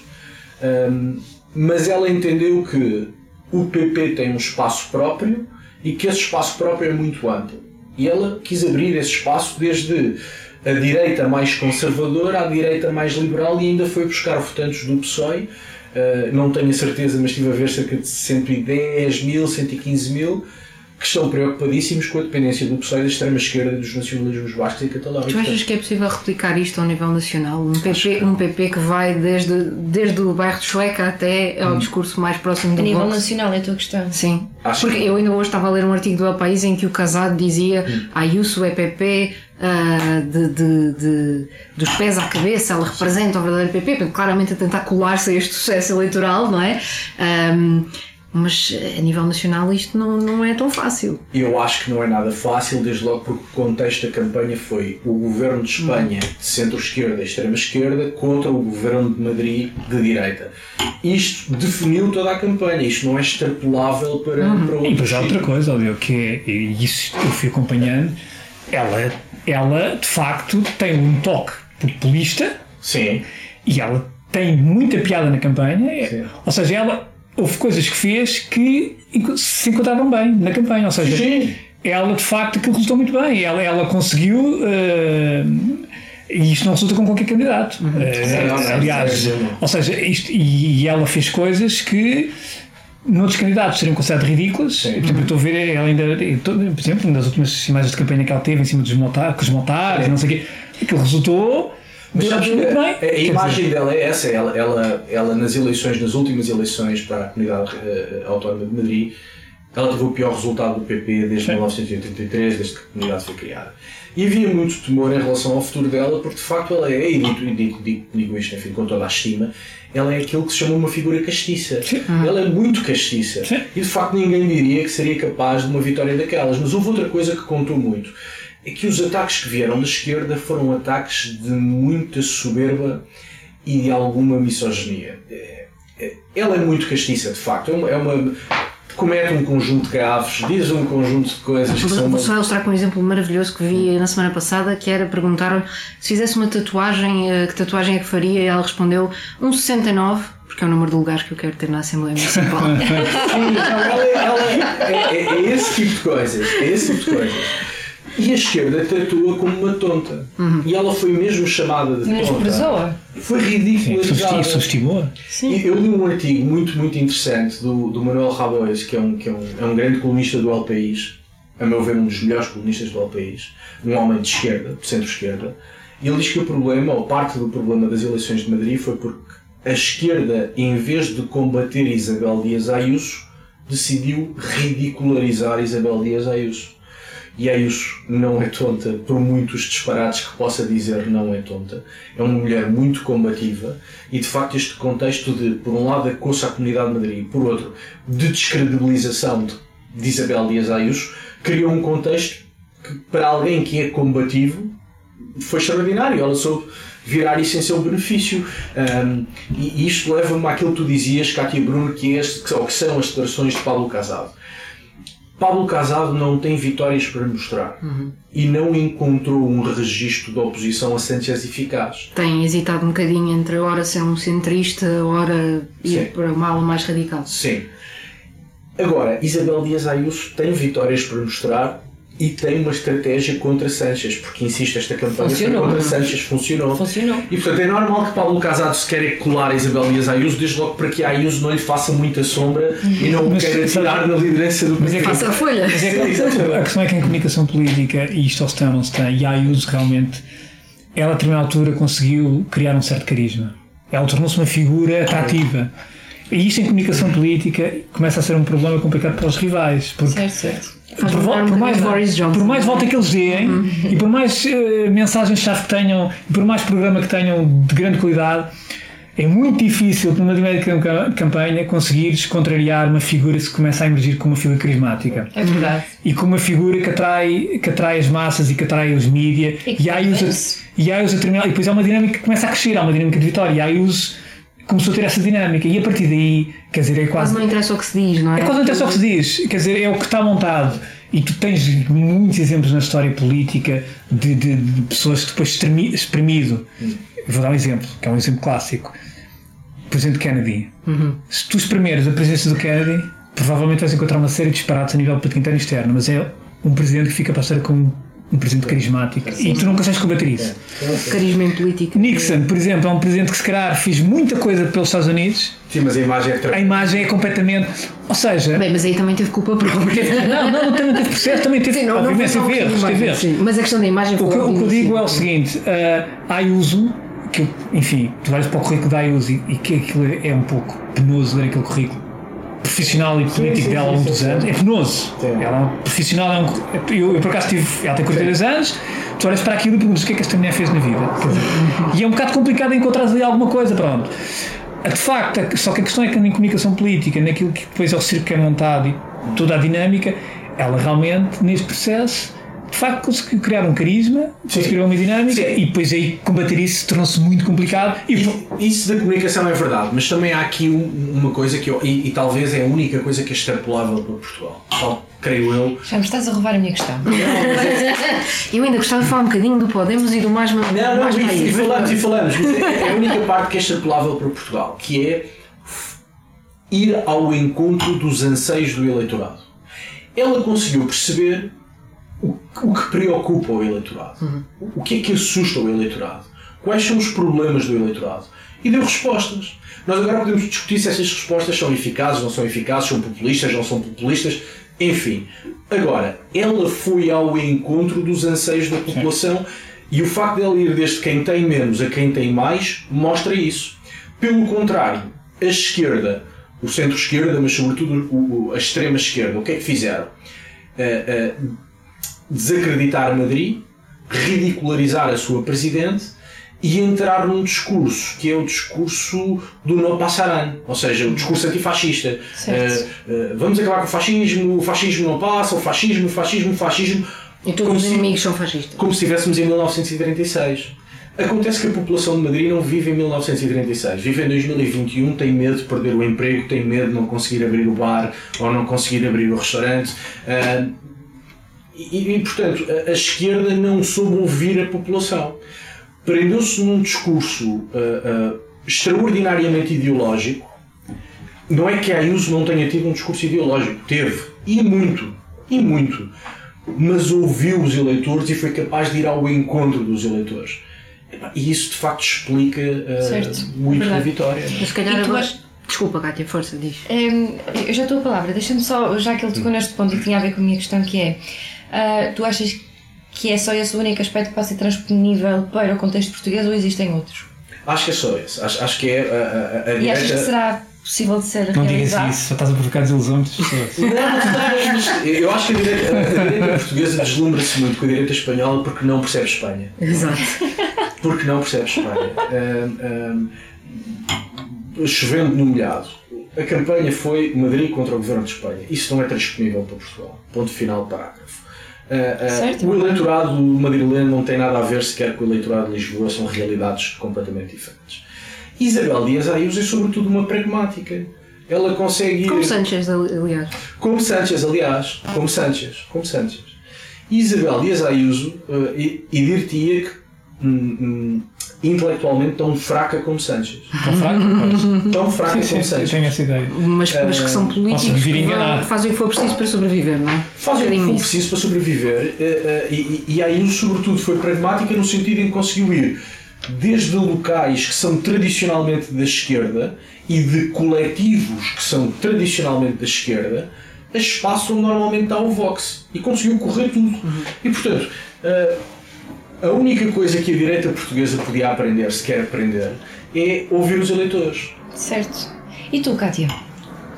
Um, mas ela entendeu que o PP tem um espaço próprio e que esse espaço próprio é muito amplo. E ela quis abrir esse espaço desde a direita mais conservadora à direita mais liberal e ainda foi buscar votantes do PSOE. Uh, não tenho a certeza, mas estive a ver cerca de 110 mil, 115 mil que estão preocupadíssimos com a dependência do PSOE da extrema-esquerda dos nacionalismos bascos e catalães. Tu achas que é possível replicar isto ao nível nacional? Um PP, um PP que vai desde, desde o bairro de Chueca até ao hum. discurso mais próximo do A nível Vox? nacional é a tua questão. Sim. Acho Porque que... eu ainda hoje estava a ler um artigo do El País em que o Casado dizia hum. a Ayuso é PP uh, de, de, de, dos pés à cabeça, ela representa o verdadeiro PP, claramente a tentar colar-se a este sucesso eleitoral, não é? Um, mas eh, a nível nacional isto não, não é tão fácil. Eu acho que não é nada fácil, desde logo porque o contexto da campanha foi o governo de Espanha de centro-esquerda e extrema-esquerda contra o governo de Madrid de direita. Isto definiu toda a campanha, isto não é extrapolável para, uhum. para outro E depois há outra coisa, óbvio, que é, e isso eu fui acompanhando, ela, ela de facto tem um toque populista. Sim. E ela tem muita piada na campanha, Sim. ou seja, ela houve coisas que fez que se encontraram bem na campanha. Ou seja, Sim. ela de facto que resultou muito bem. Ela, ela conseguiu. Uh, e isto não resulta com qualquer candidato. Uhum. Uh, aliás, ou seja, isto, e, e, ela fez coisas que noutros candidatos seriam consideradas ridículas. Sim. Por exemplo, eu estou a ver ela ainda, por exemplo, nas últimas imagens de campanha que ela teve em cima dos montares, com os montares, não sei o quê, aquilo resultou mas sabes, a, a imagem dela é essa. Ela, ela, ela, nas eleições, nas últimas eleições para a Comunidade uh, Autónoma de Madrid, ela teve o pior resultado do PP desde Sim. 1983, desde que a comunidade foi criada. E havia muito temor em relação ao futuro dela, porque de facto ela é, e digo, digo, digo, digo isto enfim, com toda a estima, ela é aquilo que se chama uma figura castiça. Sim. Ela é muito castiça. Sim. E de facto ninguém diria que seria capaz de uma vitória daquelas. Mas houve outra coisa que contou muito é que os ataques que vieram da esquerda foram ataques de muita soberba e de alguma misoginia. É, é, ela é muito castiça, de facto. É uma, é uma comete um conjunto de graves, diz um conjunto de coisas que são. Vou só ilustrar com um exemplo maravilhoso que vi na semana passada, que era perguntar se fizesse uma tatuagem, eh, que tatuagem é que faria? E ela respondeu um 69, porque é o número de lugares que eu quero ter na Assembleia Municipal. [LAUGHS] Sim, ela, ela é, é, é, esse tipo de coisas. É esse tipo de coisas. E a esquerda tratou-a como uma tonta. Uhum. E ela foi mesmo chamada de tonta. Foi ridicularizada. Subestimou. Sim. Eu li um artigo muito, muito interessante do, do Manuel Rabois, que, é um, que é, um, é um grande colunista do El País, a meu ver, um dos melhores colunistas do El País, um homem de esquerda, de centro-esquerda. E ele diz que o problema, ou parte do problema das eleições de Madrid, foi porque a esquerda, em vez de combater Isabel Dias Ayuso, decidiu ridicularizar Isabel Dias Ayuso. E Ayuso não é tonta, por muitos disparates que possa dizer, não é tonta. É uma mulher muito combativa e, de facto, este contexto de, por um lado, acosso à comunidade de Madrid e, por outro, de descredibilização de, de Isabel Dias Ayuso, criou um contexto que, para alguém que é combativo, foi extraordinário. Ela soube virar isso em seu benefício. Um, e isto leva-me àquilo que tu dizias, Cátia Bruno, que, é que são as declarações de Pablo Casado. Pablo Casado não tem vitórias para mostrar uhum. e não encontrou um registro de oposição a Sanchez eficaz. Tem hesitado um bocadinho entre ora ser um centrista, ora ir Sim. para uma ala mais radical. Sim. Agora, Isabel Dias Ayuso tem vitórias para mostrar e tem uma estratégia contra Sanches, porque insiste, esta campanha funcionou, contra Sanches funcionou. funcionou. E portanto é normal que Paulo Casado se queira colar a Isabel Dias Ayuso, desde logo para que a Ayuso não lhe faça muita sombra e não o queira tirar da liderança do partido. Faça a folha. Mas é, a questão é que em comunicação política, e isto ao se tem ou não se tem, e a Ayuso realmente, ela a determinada altura conseguiu criar um certo carisma. Ela tornou-se uma figura atrativa. E isto em comunicação política começa a ser um problema complicado para os rivais. Porque certo, certo por, por, mais, por mais volta que eles deem uhum. e por mais uh, mensagens-chave que tenham, e por mais programa que tenham de grande qualidade, é muito difícil numa dinâmica de campanha conseguires contrariar uma figura que começa a emergir como uma figura carismática. É verdade. E como uma figura que atrai, que atrai as massas e que atrai os mídias. E, e aí usa, e aí usa e depois há uma dinâmica que começa a crescer, há uma dinâmica de vitória. E aí usa começou a ter essa dinâmica e a partir daí, quer dizer, é quase. Quase não interessa o que se diz, não é? É quase não interessa o que se diz, quer dizer, é o que está montado. E tu tens muitos exemplos na história política de, de, de pessoas que depois exprimido. Vou dar um exemplo, que é um exemplo clássico. O presidente Kennedy. Uhum. Se tu exprimeres a presença do Kennedy, provavelmente vais encontrar uma série de disparates a nível político interno e externo, mas é um presidente que fica para ser com um presidente carismático e tu não consegues combater isso. Carisma em política. Nixon, por exemplo, é um presidente que se calhar fez muita coisa pelos Estados Unidos. Sim, mas a imagem é A imagem é completamente. Ou seja. Bem, mas aí também teve culpa própria. [LAUGHS] Não, não, também teve processo, também teve. Sim, não, obviamente, não teve erros. Teve erros. Mas a questão da imagem foi. O que, o que eu digo é o seguinte: uh, Ayuso, que enfim, tu vais para o currículo da Ayuso e, e que aquilo é um pouco penoso ler aquele currículo profissional e político sim, sim, dela há muitos anos, é penoso. Ela é um profissional, é um, eu, eu, por acaso tive, ela tem 42 anos, tu olhas para aquilo e perguntas o que é que esta mulher fez na vida. Dizer, e é um bocado complicado encontrar ali alguma coisa, pronto. De facto, só que a questão é que na comunicação política, naquilo que depois é o circo que é montado e toda a dinâmica, ela realmente, neste processo, de facto conseguiu criar um carisma, conseguiu uma dinâmica Sim. e depois aí combater isso tornou-se muito complicado. E, isso da comunicação é verdade, mas também há aqui uma coisa que eu, e, e talvez é a única coisa que é extrapolável para Portugal. Só, creio eu. Já me estás a roubar a minha questão. eu ainda gostava de falar um bocadinho do Podemos e do mais Não, não, mais e, e falamos e falamos, é, é a única parte que é extrapolável para Portugal, que é ir ao encontro dos anseios do eleitorado. Ela conseguiu perceber o, que preocupa o eleitorado? Uhum. O que é que assusta o eleitorado? Quais são os problemas do eleitorado? E deu respostas. Nós agora podemos discutir se essas respostas são eficazes, não são eficazes, são populistas, não são populistas, enfim. Agora, ela foi ao encontro dos anseios da população Sim. e o facto dela ir desde quem tem menos a quem tem mais mostra isso. Pelo contrário, a esquerda, o centro-esquerda, mas sobretudo a extrema-esquerda, o que é que fizeram? Uh, uh, desacreditar Madrid, ridicularizar a sua presidente e entrar num discurso que é o discurso do não passarán, ou seja, o discurso antifascista. Uh, uh, vamos acabar com o fascismo, o fascismo não passa, o fascismo, o fascismo, o fascismo. E todos os inimigos são fascistas. Como se estivéssemos em 1936. Acontece que a população de Madrid não vive em 1936, vive em 2021, tem medo de perder o emprego, tem medo de não conseguir abrir o bar ou não conseguir abrir o restaurante. Uh, e, e, portanto, a, a, esquerda não soube ouvir a população. Prendeu-se num discurso uh, uh, extraordinariamente ideológico. Não é que a Ayuso não tenha tido um discurso ideológico, teve, e muito, e muito. mas ouviu os eleitores e foi capaz de ir ao encontro dos eleitores. E isso de facto explica uh, muito a vitória. Mas se calhar agora. Desculpa, Kátia, força, diz. Um, eu já estou a palavra, deixa-me só, já que ele tocou neste ponto e que tinha a ver com a minha questão, que é: uh, tu achas que é só esse o único aspecto que pode ser transponível para o contexto português ou existem outros? Acho que é só esse. Acho, acho que é a, a, a E achas que será possível de ser Não digas isso, só estás a provocar desilusões das pessoas. [LAUGHS] Eu acho que a direita, a direita portuguesa deslumbra-se muito com a direita espanhola porque não percebe Espanha. Exato. Porque não percebe Espanha. Um, um, chovendo no molhado. A campanha foi Madrid contra o governo de Espanha. Isso não é transponível para Portugal. Ponto final, parágrafo. Uh, uh, o eleitorado madrileno não tem nada a ver sequer com o eleitorado de Lisboa, são realidades completamente diferentes. Isabel Dias Ayuso é sobretudo uma pragmática. Ela consegue. Como Sanchez, aliás. Como Sanchez, aliás. Como Sanchez. Como Sanchez. Isabel Dias Ayuso uh, e, e dir-te-ia que hum, hum, intelectualmente tão fraca como Sanchez. Tão fraca? Pois. Tão fraca Sim, como sim, Sanchez. eu tenho essa ideia. Mas, mas que são políticos posso vir que fazem o que for preciso para sobreviver, não é? Fazem o que for preciso para sobreviver eh, eh, e, e a Ayuso, sobretudo, foi pragmática no sentido em que conseguiu ir desde locais que são tradicionalmente da esquerda e de coletivos que são tradicionalmente da esquerda a espaço onde normalmente está o Vox e conseguiu correr tudo. E portanto, eh, a única coisa que a direita portuguesa podia aprender, se quer aprender, é ouvir os eleitores. Certo. E tu, Kátia?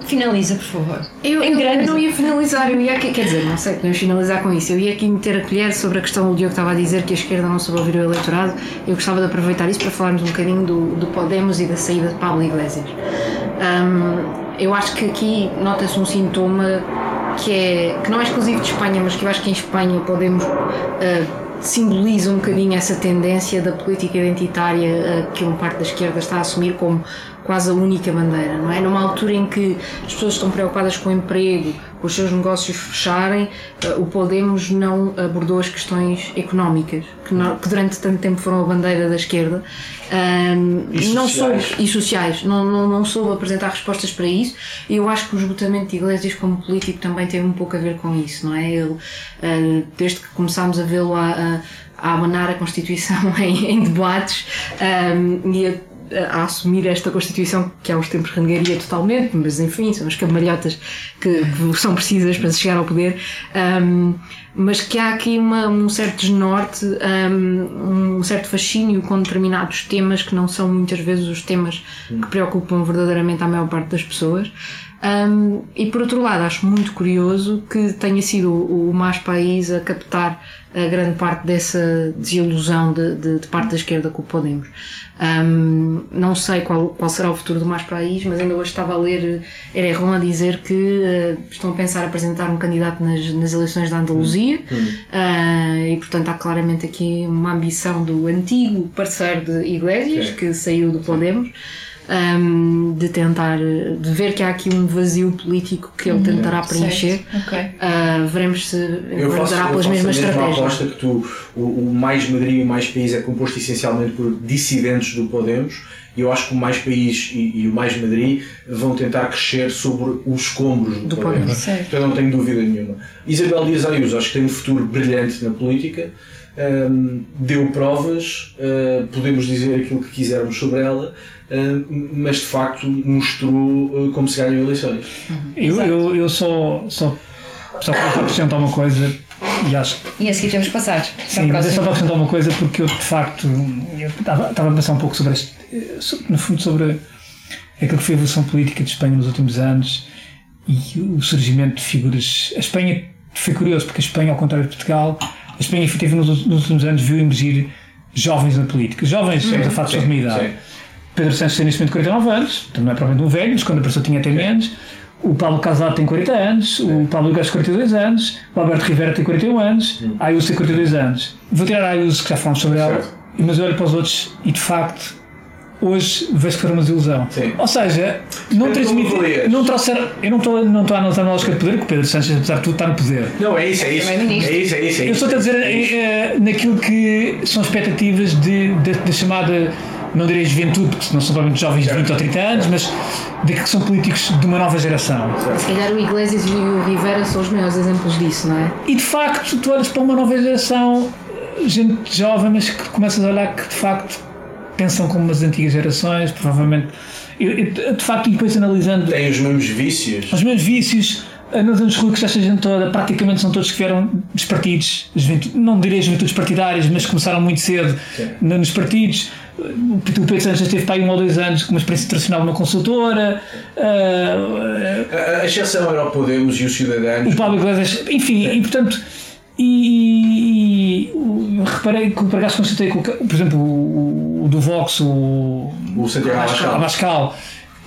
Finaliza, por favor. Eu, Em eu, grande. eu não ia finalizar, eu ia aqui, quer dizer, não sei, podemos finalizar com isso. Eu ia aqui meter a colher sobre a questão, o Diogo estava a dizer que a esquerda não soube ouvir o eleitorado. Eu gostava de aproveitar isso para falarmos um bocadinho do, do Podemos e da saída de Pablo Iglesias. Hum, eu acho que aqui nota-se um sintoma que, é, que não é exclusivo de Espanha, mas que eu acho que em Espanha Podemos. ah, simboliza um bocadinho essa tendência da política identitária ah, que uma parte da esquerda está a assumir como quase a única bandeira, não é? Numa altura em que as pessoas estão preocupadas com o emprego, com os seus negócios fecharem, ah, o Podemos não abordou as questões económicas, que, não- que durante tanto tempo foram a bandeira da esquerda, ah, E não sociais. soube, e sociais, não, não, não soube apresentar respostas para isso, e eu acho que o esgotamento de Iglesias como político também teve um pouco a ver com isso, não é? Ele, ah, desde que começámos a vê-lo a, a, a abanar a Constituição [LAUGHS] em, em debates ah, e a, a assumir esta Constituição que há uns tempos renegaria totalmente, mas enfim, são as cambalhotas que, que são precisas para se chegar ao poder, ah, mas que há aqui uma- um certo desnorte, um, um certo fascínio com determinados temas que não são muitas vezes os temas que preocupam verdadeiramente a maior parte das pessoas. Um, e por outro lado, acho muito curioso que tenha sido o, o Mais País a captar a grande parte dessa desilusão de, de- de parte da esquerda com o Podemos. Um, não sei qual, qual será o futuro do Mais País, mas ainda hoje estava a ler Ererron a dizer que uh, estão a pensar apresentar um candidato nas, nas eleições da Andaluzia Uh, e portanto há claramente aqui uma ambição do antigo parceiro de Iglesias Sim. que saiu do Podemos um, de tentar de ver que há aqui um vazio político que ele tentará preencher Certo. Ok. Uh, veremos se Eu faço, enverdará eu pelas faço mesmas a mesma estratégias aposta que tu, o, o Mais Madrid e o Mais País é composto essencialmente por dissidentes do Podemos e eu acho que o Mais País e, e o Mais Madrid vão tentar crescer sobre os escombros do, Do Podemos. Podemos. Então eu não tenho dúvida nenhuma. Isabel Dias Ayuso acho que tem um futuro brilhante na política, hum, deu provas, hum, podemos dizer aquilo que quisermos sobre ela, hum, mas de facto mostrou hum, como se ganham eleições. Eu, eu, eu só, só, só para acrescentar uma coisa, e acho que E a seguir temos que passar. Sim, mas é só para acrescentar uma coisa, porque eu de facto eu estava, estava a pensar um pouco sobre este, sobre- no fundo sobre aquilo que foi a evolução política de Espanha nos últimos anos e o surgimento de figuras. A Espanha foi curioso, porque a Espanha, ao contrário de Portugal, a Espanha efetivamente nos, nos últimos anos viu emergir jovens na política. Jovens, estamos a falar de pessoas de minha idade. sim. Pedro Santos tem neste momento 49 anos, portanto não é propriamente um velho, mas quando apareceu tinha até menos. O Pablo Casado tem 40 anos, o Pablo Gás 42 anos, o Alberto Rivera tem 41 anos, a Ayuso tem 42 anos. Vou tirar a Ayuso, que já falamos sobre ela, mas eu olho para os outros e de facto hoje vejo que foi uma desilusão. Sim. Ou seja, não transmitir, não trouxeram, eu não estou, não estou a anotar na lógica de poder, que o Pedro Sanches, apesar de tudo, está no poder. Não, é isso, é isso. É isso, é isso. É Eu isso. estou a dizer eh, eh, naquilo que são expectativas de, de- da chamada não direi juventude, porque não são provavelmente jovens de 20 ou 30 anos, mas de que são políticos de uma nova geração. Se calhar o Iglesias e o Rivera são os maiores exemplos disso, não é? E de facto, tu olhas para uma nova geração, gente jovem, mas que começas a olhar que de facto pensam como as antigas gerações, provavelmente. Eu, eu, de facto, depois analisando. Têm os mesmos vícios. Os mesmos vícios nos anos ricos, esta gente toda, praticamente são todos que vieram dos partidos, não direi juventudes partidárias, mas começaram muito cedo Sim. nos partidos. O Pedro Sanches teve para aí um ou dois anos com uma experiência internacional numa consultora. Uh, a, a exceção era o Podemos e os Cidadãos. O Pablo Iglesias, enfim, Sim. e portanto. E, e, reparei que por acaso constatei que, por exemplo, o, o do Vox, o, o Santiago Abascal,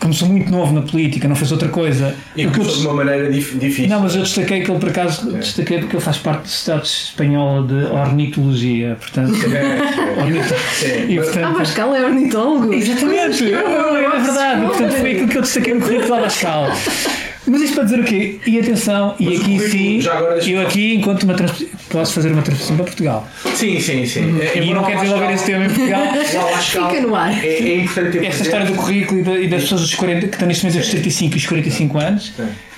começou muito novo na política, não fez outra coisa. E começou de uma maneira difícil. Não, mas eu destaquei que ele, por acaso, é. destaquei porque ele faz parte do Estado espanhol de ornitologia, portanto... [LAUGHS] É, é. e, portanto ah, Abascal é ornitólogo. Exatamente, é, é verdade. Portanto, foi aquilo que eu destaquei no currículo de Abascal. Mas isto para dizer o quê? E atenção, e aqui sim, eu aqui, enquanto uma posso fazer uma transposição para Portugal. Sim, sim, sim. Hum. E não quero desenvolver esse tema em Portugal. [LAUGHS] Fica no ar. É, é importante ter Esta história do currículo e, das pessoas dos 40, que estão neste momento entre os 35 e os 45 anos.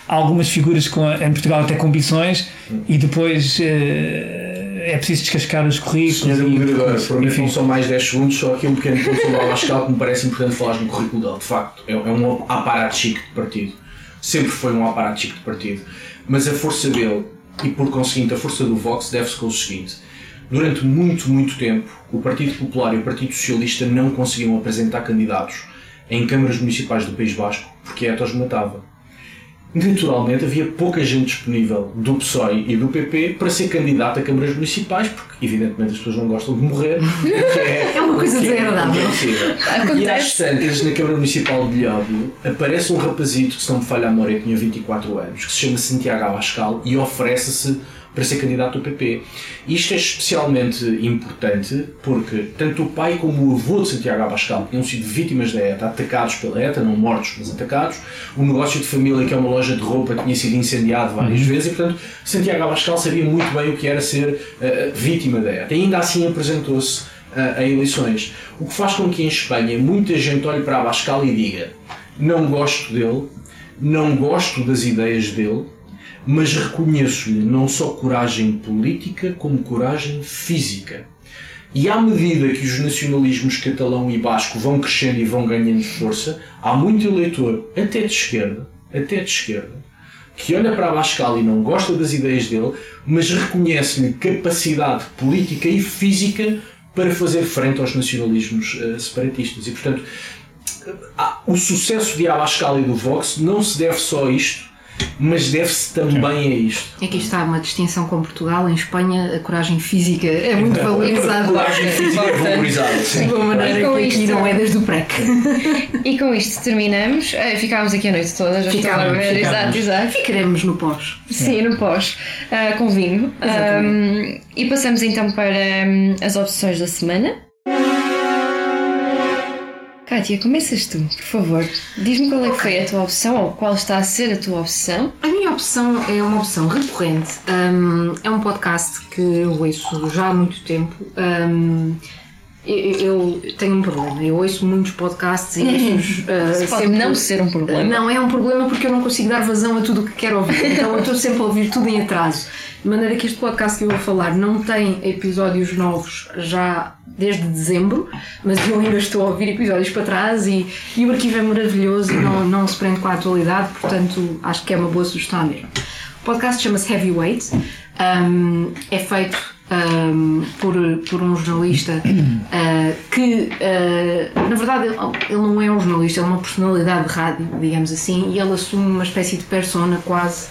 Há algumas figuras com, em Portugal até com ambições e depois. Uh, é preciso descascar os currículos. Senhora moderadora, prometo não são mais 10 segundos, só aqui um pequeno ponto sobre o Abascal que me parece importante falar no currículo dele. De facto, é, é um aparato chique de partido sempre foi um aparato chico de partido. Mas a força dele, e por conseguinte a força do Vox, deve-se com o seguinte. Durante muito, muito tempo, o Partido Popular e o Partido Socialista não conseguiam apresentar candidatos em câmaras municipais do País Basco porque Etos matava naturalmente havia pouca gente disponível do PSOE e do PP para ser candidato a câmaras municipais, porque evidentemente as pessoas não gostam de morrer. [LAUGHS] É, é, uma coisa é desagradável. E às tantas, na Câmara Municipal de Lhóbio, aparece um rapazito que, se não me falha a memória, tinha 24 anos, que se chama Santiago Abascal e oferece-se para ser candidato do PP. Isto é especialmente importante porque tanto o pai como o avô de Santiago Abascal tinham sido vítimas da ETA, atacados pela ETA, não mortos, mas atacados. O negócio de família, que é uma loja de roupa, tinha sido incendiado várias uhum. vezes e, portanto, Santiago Abascal sabia muito bem o que era ser uh, vítima da ETA. E ainda assim apresentou-se uh, a eleições. O que faz com que em Espanha muita gente olhe para Abascal e diga não gosto dele, não gosto das ideias dele, mas reconheço-lhe não só coragem política, como coragem física. E à medida que os nacionalismos catalão e basco vão crescendo e vão ganhando força, há muito eleitor, até de esquerda, até de esquerda, que olha para Abascal e não gosta das ideias dele, mas reconhece-lhe capacidade política e física para fazer frente aos nacionalismos uh, separatistas. E, portanto, o sucesso de Abascal e do Vox não se deve só a isto, mas deve-se também a isto. Aqui está uma distinção com Portugal. Em Espanha, a coragem física é muito [LAUGHS] valorizada. A coragem física é valorizada, sim. De uma maneira que aqui isto... não é desde o PREC. [LAUGHS] e com isto terminamos. Eh, ficámos aqui a noite toda, já ficámos, a ver. Exato, exato. Ficaremos no pós. Sim, no pós, uh, com vinho. Um, e passamos então para um, as opções da semana. Kátia, começas tu, por favor. Diz-me qual é que foi a tua opção ou qual está a ser a tua opção. A minha opção é uma opção recorrente. Um, é um podcast que eu ouço já há muito tempo. Um, eu, eu, tenho um problema, eu ouço muitos podcasts e [LAUGHS] ouço uh, pode sempre... não ser um problema. Não, é um problema porque eu não consigo dar vazão a tudo o que quero ouvir, então eu estou sempre a ouvir tudo em atraso. De maneira que este podcast que eu vou falar não tem episódios novos já desde dezembro, mas eu ainda estou a ouvir episódios para trás e, e o arquivo é maravilhoso e não, não se prende com a atualidade, portanto acho que é uma boa sugestão mesmo. O podcast chama-se Heavyweight, um, é feito um, por, por um jornalista uh, que, uh, na verdade, ele, não é um jornalista, ele é uma personalidade de rádio, digamos assim, e ele assume uma espécie de persona quase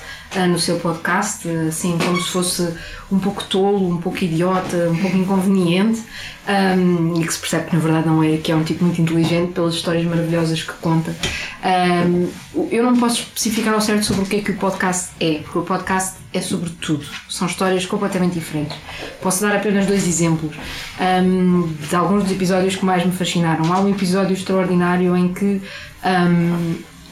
no seu podcast, assim como se fosse um pouco tolo, um pouco idiota, um pouco inconveniente, um, e que se percebe que na verdade não é, que é um tipo muito inteligente pelas histórias maravilhosas que conta. Um, eu não posso especificar ao certo sobre o que é que o podcast é, porque o podcast é sobre tudo, são histórias completamente diferentes. Posso dar apenas dois exemplos um, de alguns dos episódios que mais me fascinaram. Há um episódio extraordinário em que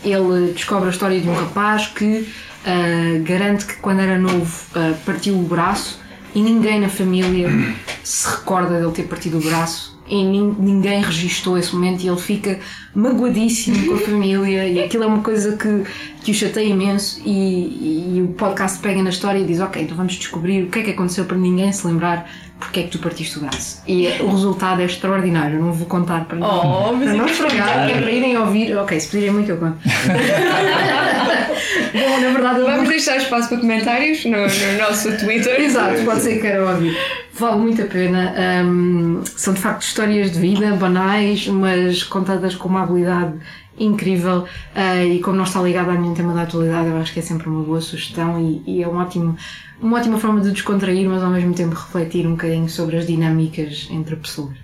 ele descobre a história de um rapaz que uh, garante que quando era novo uh, partiu o braço e ninguém na família se recorda dele ter partido o braço e ninguém registou esse momento e ele fica magoadíssimo com a família e aquilo é uma coisa que, que o chateia imenso e, e, o podcast pega na história e diz ok, então vamos descobrir o que é que aconteceu para ninguém se lembrar porque é que tu partiste o braço? E o resultado é extraordinário, não vou contar para, oh, para não estragar, é para irem ouvir. Ok, se pedirem muito eu conto. [LAUGHS] Bom, na verdade vamos não... deixar espaço para comentários no, no nosso Twitter. Exato, pode ser que queiram ouvir. Vale muito a pena. Um, são de facto histórias de vida banais, mas contadas com uma habilidade incrível. Uh, e como não está ligado ao nenhum tema da atualidade, eu acho que é sempre uma boa sugestão e, e, é um ótimo, uma ótima forma de descontrair, mas ao mesmo tempo refletir um bocadinho sobre as dinâmicas entre pessoas.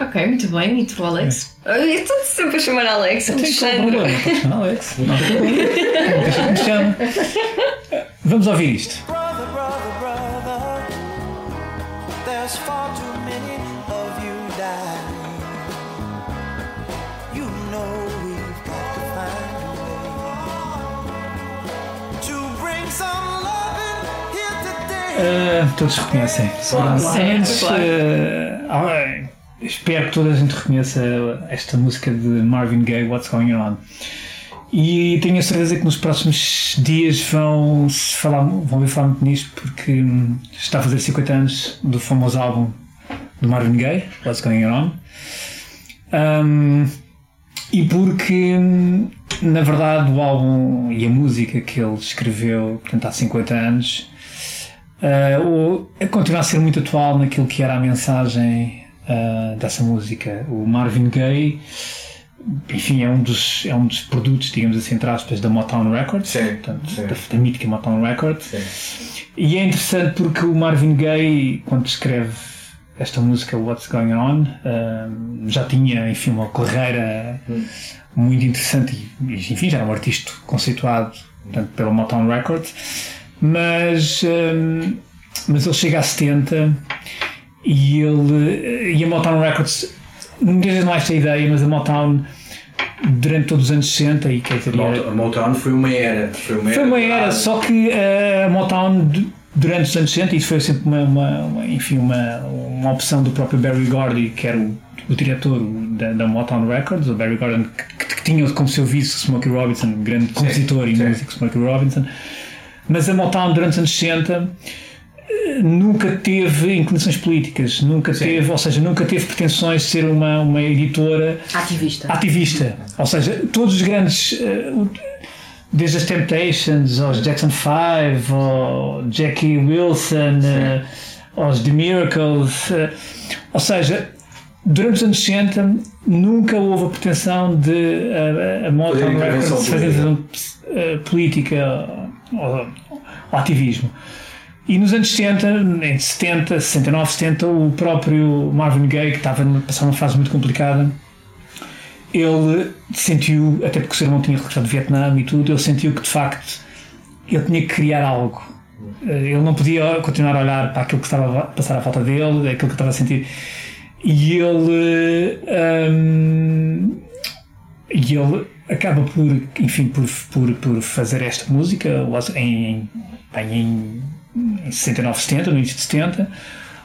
Ok, muito bem. E tu, Alex? É. Eu estou sempre a chamar Alex. Alexandre. Não, não, não, não, Alex. Não, não, Vamos ouvir isto. there's far too Uh, todos reconhecem. Seguranças. Uh, espero que toda a gente reconheça esta música de Marvin Gaye, What's Going On. E tenho a certeza que nos próximos dias vão, falar, vão ver falar muito nisto porque hum, está a fazer 50 anos do famoso álbum do Marvin Gaye, What's Going On. Um, e porque, hum, na verdade, o álbum e a música que ele escreveu portanto, há 50 anos uh, continua a ser muito atual naquilo que era a mensagem uh, dessa música. O Marvin Gaye enfim, é um dos, é um dos produtos, digamos assim, entre aspas, da Motown Records, sim, portanto, sim. Da, da mítica Motown Records. E é interessante porque o Marvin Gaye, quando escreve esta música What's Going On, já tinha, enfim, uma carreira hum. muito interessante e, enfim, já era um artista conceituado portanto, pela Motown Records, mas, um, mas ele chega a 70 e ele e a Motown Records muitas vezes não há esta ideia, mas a Motown durante todos os anos 60 e quer dizer, a Motown foi uma era foi uma era, foi uma era só que a Motown durante os anos 60 isso foi sempre uma, uma, uma, enfim uma, uma opção do próprio Barry Gordy que era o, o diretor da, da, Motown Records o Barry Gordy que, que, tinha como seu vice Smokey Robinson grande compositor sim, e músico Smokey Robinson mas a Motown durante os anos 60 nunca teve inclinações políticas, nunca Sim. teve, ou seja, nunca teve pretensões de ser uma, uma editora ativista. ativista. Ou seja, todos os grandes, eh, desde as Temptations, aos Jackson 5, ao Jackie Wilson, eh, aos The Miracles, eh, ou seja, durante os anos 60 nunca houve a pretensão de a, a Motown Records fazer política ou, ou ativismo. E nos anos 70, em 70, 69, 70, o próprio Marvin Gaye, que estava a passar uma fase muito complicada, ele sentiu, até porque o seu irmão tinha regressado do Vietnã e tudo, ele sentiu que de facto ele tinha que criar algo. Eh, ele não podia continuar a olhar para aquilo que estava a passar à falta dele, aquilo que estava a sentir. E ele. Um, e ele acaba por, enfim, por, por, por fazer esta música em, em, em em 69, 70, no início de 70,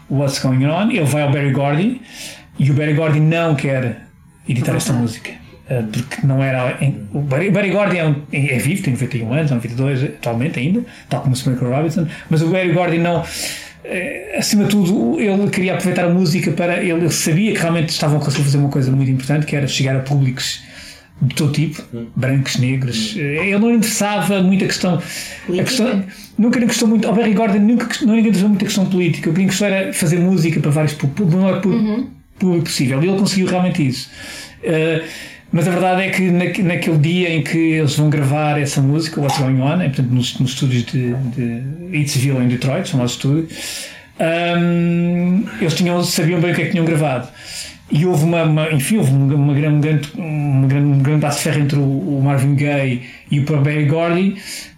What's Going On, ele vai ao Barry Gordy e o Barry Gordy não quer editar esta música. Eh, porque não era. o Barry, Barry Gordy é, um, é, vivo, tem 91 anos, é 92 atualmente ainda, tal como o Smokey Robinson, mas o Barry Gordy não. Eh, acima de tudo, ele queria aproveitar a música para. Ele, ele sabia que realmente estavam a fazer uma coisa muito importante, que era chegar a públicos de todo tipo, brancos, negros. Hum. Ele não interessava muito a questão. A questão nunca lhe gostou muito. Ao Barry Gordon nunca não lhe interessou muito a questão política. O que lhe gostou era fazer música para vários públicos, o maior uhum. público possível. E ele conseguiu realmente isso. Uh, mas a verdade é que na, naquele dia em que eles vão gravar essa música, What's Going On, é, portanto, nos, nos estúdios de, de Eatsville em Detroit, são nossos estúdios, um, eles tinham, sabiam bem o que é que tinham gravado. E houve uma, uma enfim, houve uma, uma, grande, uma grande, grande de ferro entre o, o, Marvin Gaye e o Barry Gordy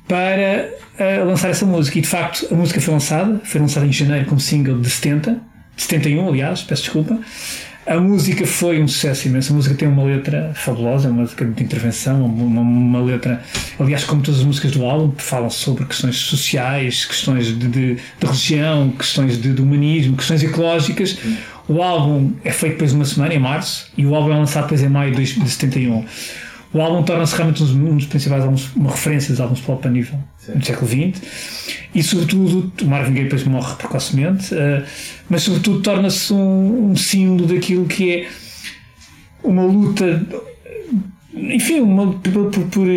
para uh, lançar essa música. E de facto a música foi lançada, foi lançada em janeiro como single de 70, de 71, aliás, peço desculpa. A música foi um sucesso imenso. A música tem uma letra fabulosa, uma música de intervenção, uma, uma, letra. Aliás, como todas as músicas do álbum, falam sobre questões sociais, questões de, de, de religião, questões de, de, humanismo, questões ecológicas. O álbum é feito depois de uma semana, em março, e o álbum é lançado depois em maio de 71. O álbum torna-se realmente um dos principais álbuns, uma referência dos álbuns pop a nível do século XX e, sobretudo, o Marvin Gaye depois morre precocemente, uh, mas, sobretudo, torna-se um, um símbolo daquilo que é uma luta, enfim, uma, por, por, por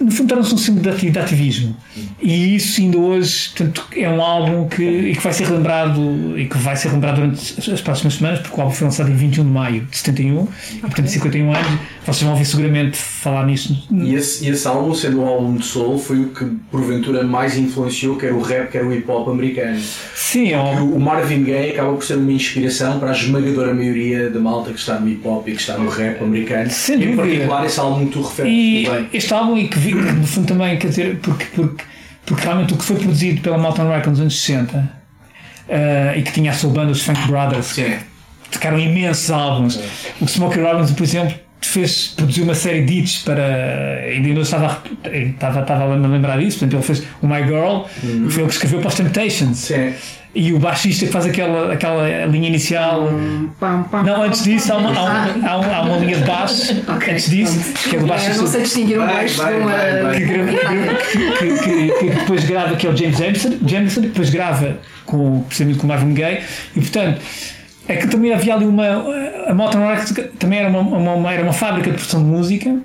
no fundo torna-se um símbolo de ativismo e isso ainda hoje portanto, é um álbum que, e que vai ser relembrado e que vai ser lembrado durante as próximas semanas porque o álbum foi lançado em 21 de maio de 71 okay. e portanto 51 anos vocês vão ouvir seguramente falar nisso e esse, e esse álbum sendo um álbum de soul foi o que porventura mais influenciou quer o rap quer o hip hop americano. Sim é um... o Marvin Gaye acaba por ser uma inspiração para a esmagadora maioria da malta que está no hip hop e que está no rap americano. Sem em particular esse álbum que tu referes e este álbum e que vi, no fundo também, quer dizer, porque, porque, porque realmente o que foi produzido pela Mountain Records nos anos 60 uh, e que tinha a sua banda, os Funk Brothers, Sim. que tocaram imensos álbuns. O Smokey Robinson, por exemplo, fez, produziu uma série de hits para. Ainda não estava, estava, estava a lembrar disso, portanto, ele fez o My Girl, uhum. foi ele que escreveu para os Temptations. Sim e o baixista que faz aquela, aquela linha inicial. Pam, pam, não, antes disso há uma, há uma, há uma, há uma linha de baixo. [LAUGHS] okay. Antes disso, que é o baixista. Eu não sei distinguir um baixo de uma. Que, que, que, depois grava, que é o James Jameson, Jameson depois grava com, precisamente com o Marvin Gaye, e portanto. É que também havia ali uma. A Motown Records também era uma, uma, era uma fábrica de produção de música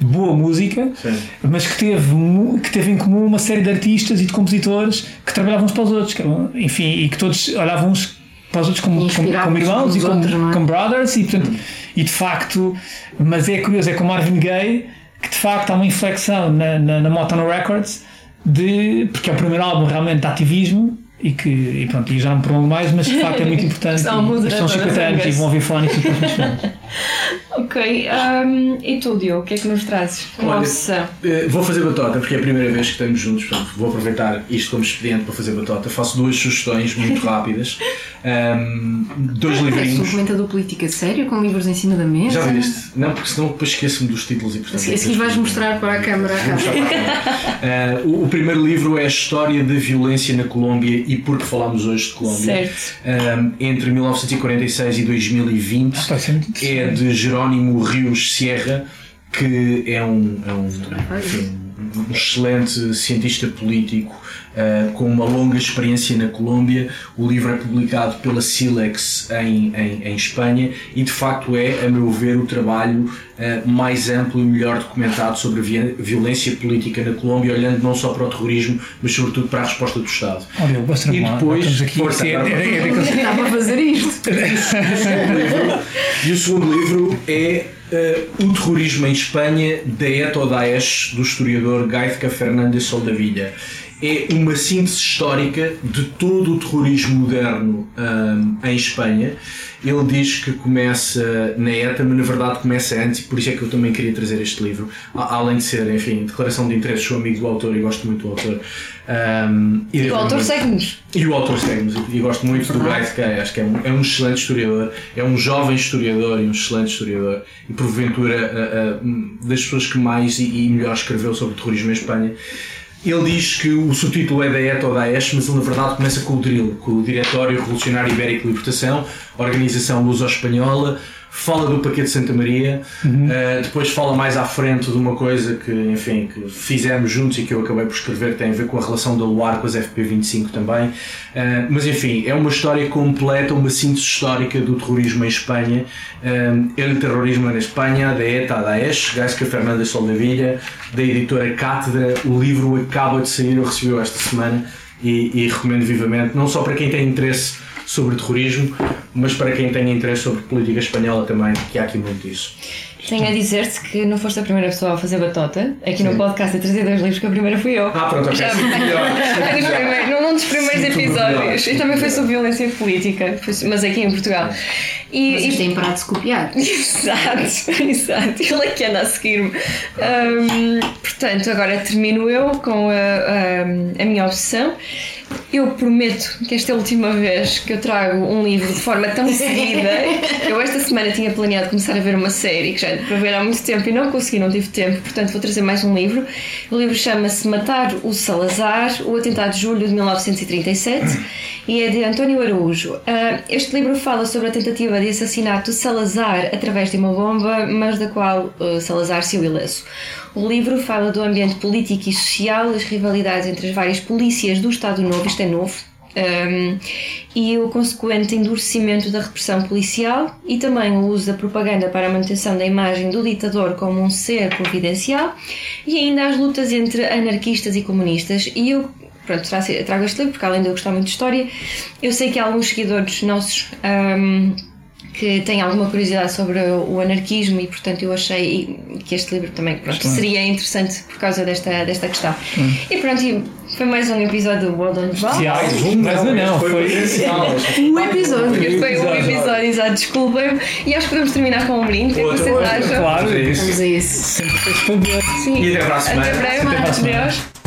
boa música, Sim. mas que teve, que teve em comum uma série de artistas e de compositores que trabalhavam uns para os outros, enfim, e que todos olhavam uns para os outros como, como, como irmãos e como, outros, é? como, brothers, e, portanto, e de facto, mas é curioso, é com Marvin Gaye que de facto há uma inflexão na, na, na Motown Records, de, porque é o primeiro álbum realmente de ativismo e que e pronto, e já não prolongo mais, mas de facto é muito [LAUGHS] importante. São, e, são 50 anos e vão ouvir falar nisso [LAUGHS] Ok, um, e tu, Diogo, o que é que nos trazes? Nossa! Eh, vou fazer batota porque é a primeira vez que estamos juntos, portanto, vou aproveitar isto como expediente para fazer batota. Faço duas sugestões muito [LAUGHS] rápidas. Um, dois livrinhos. És um comentador política sério com livros em cima da mesa? Já viste? Não, porque senão depois esqueço-me dos títulos e portanto. Assim vais mostrar para a câmara. uh, o, o primeiro livro é a História da Violência na Colômbia e porque falamos hoje de Colômbia. Certo. Um, entre 1946 e 2020 ah, é de Jerónimo Rios Sierra, que é um, é um, enfim, um excelente cientista político uh, com uma longa experiência na Colômbia. O livro é publicado pela Silex em, em, em Espanha e de facto é, a meu ver, o trabalho uh, mais amplo e melhor documentado sobre a violência política na Colômbia, olhando não só para o terrorismo, mas sobretudo para a resposta do Estado. Olha, gosto e depois, aqui, força, é, é, é, Estava a fazer isto. e o segundo livro é Uh, o terrorismo em Espanha, da ETA Daesh, do historiador Gaizka Fernández Soldavilla é uma síntese histórica de todo o terrorismo moderno um, em Espanha. Ele diz que começa na ETA, mas na verdade começa antes, e por isso é que eu também queria trazer este livro. Além de ser, enfim, declaração de interesse, sou amigo do autor e gosto muito do autor. Um, e, e o autor segue-nos. E o autor segue-nos, e gosto muito do Guy Sky, acho que é um, é um excelente historiador, é um jovem historiador e um excelente historiador, e porventura das pessoas que mais e, e melhor escreveu sobre o terrorismo em Espanha. Ele diz que o subtítulo é da ETA ou da AES, mas ele na verdade começa com o DRIL, com o Diretório Revolucionário Ibérico de Libertação, Organização Luso-Espanhola, fala do paquete de Santa Maria, uhum. uh, depois fala mais à frente de uma coisa que, enfim, que fizemos juntos e que eu acabei por escrever, que tem a ver com a relação da Luar com as FP25 também. Uh, mas enfim, é uma história completa, uma síntese histórica do terrorismo em Espanha, uh, el terrorismo na Espanha, da ETA, da Daesh, Gaisca Fernanda Soldavilla, da editora Cátedra. O livro acaba de sair, eu recebi esta semana e, e recomendo vivamente, não só para quem tem interesse sobre terrorismo, mas para quem tem interesse sobre política espanhola também, que há aqui muito isso. Tenho a dizer-te que não foste a primeira pessoa a fazer batota. Aqui Sim. no podcast a trazer dois livros, que a primeira fui eu. Ah, pronto, ok. Já, num, num dos primeiros episódios. E também foi sobre violência política, mas aqui em Portugal. E, Vocês têm parado de se copiar. [LAUGHS] Exato, [LAUGHS] exato. Ele é que anda a seguir-me. Um, portanto, agora termino eu com a, a, a minha obsessão. Eu prometo que esta é a última vez que eu trago um livro de forma tão seguida. [LAUGHS] Eu esta semana tinha planeado começar a ver uma série que já para ver há muito tempo e não consegui, não tive tempo, portanto vou trazer mais um livro. O livro chama-se Matar o Salazar, o atentado de julho de 1937 e é de António Araújo. Ah, este livro fala sobre a tentativa de assassinato de Salazar através de uma bomba, mas da qual ah, Salazar se ileso. O livro fala do ambiente político e social, as rivalidades entre as várias polícias do Estado Novo, isto é novo, um, e o consequente endurecimento da repressão policial e também o uso da propaganda para a manutenção da imagem do ditador como um ser providencial e ainda as lutas entre anarquistas e comunistas. E eu pronto, trago este livro porque além de eu gostar muito de história, eu sei que alguns seguidores nossos. Um, que tem alguma curiosidade sobre o anarquismo e portanto eu achei que este livro também pronto, seria interessante por causa desta, desta questão. Hum. E pronto, foi mais um episódio do World on Ball. Mas não, não, foi um episódio. Foi um episódio, exato, desculpem-me. E acho que podemos terminar com um brinde. O que, é que vocês acham? Claro, é isso. Vamos a isso. Sempre. Sim. E até para a semana. Até breve, adeus.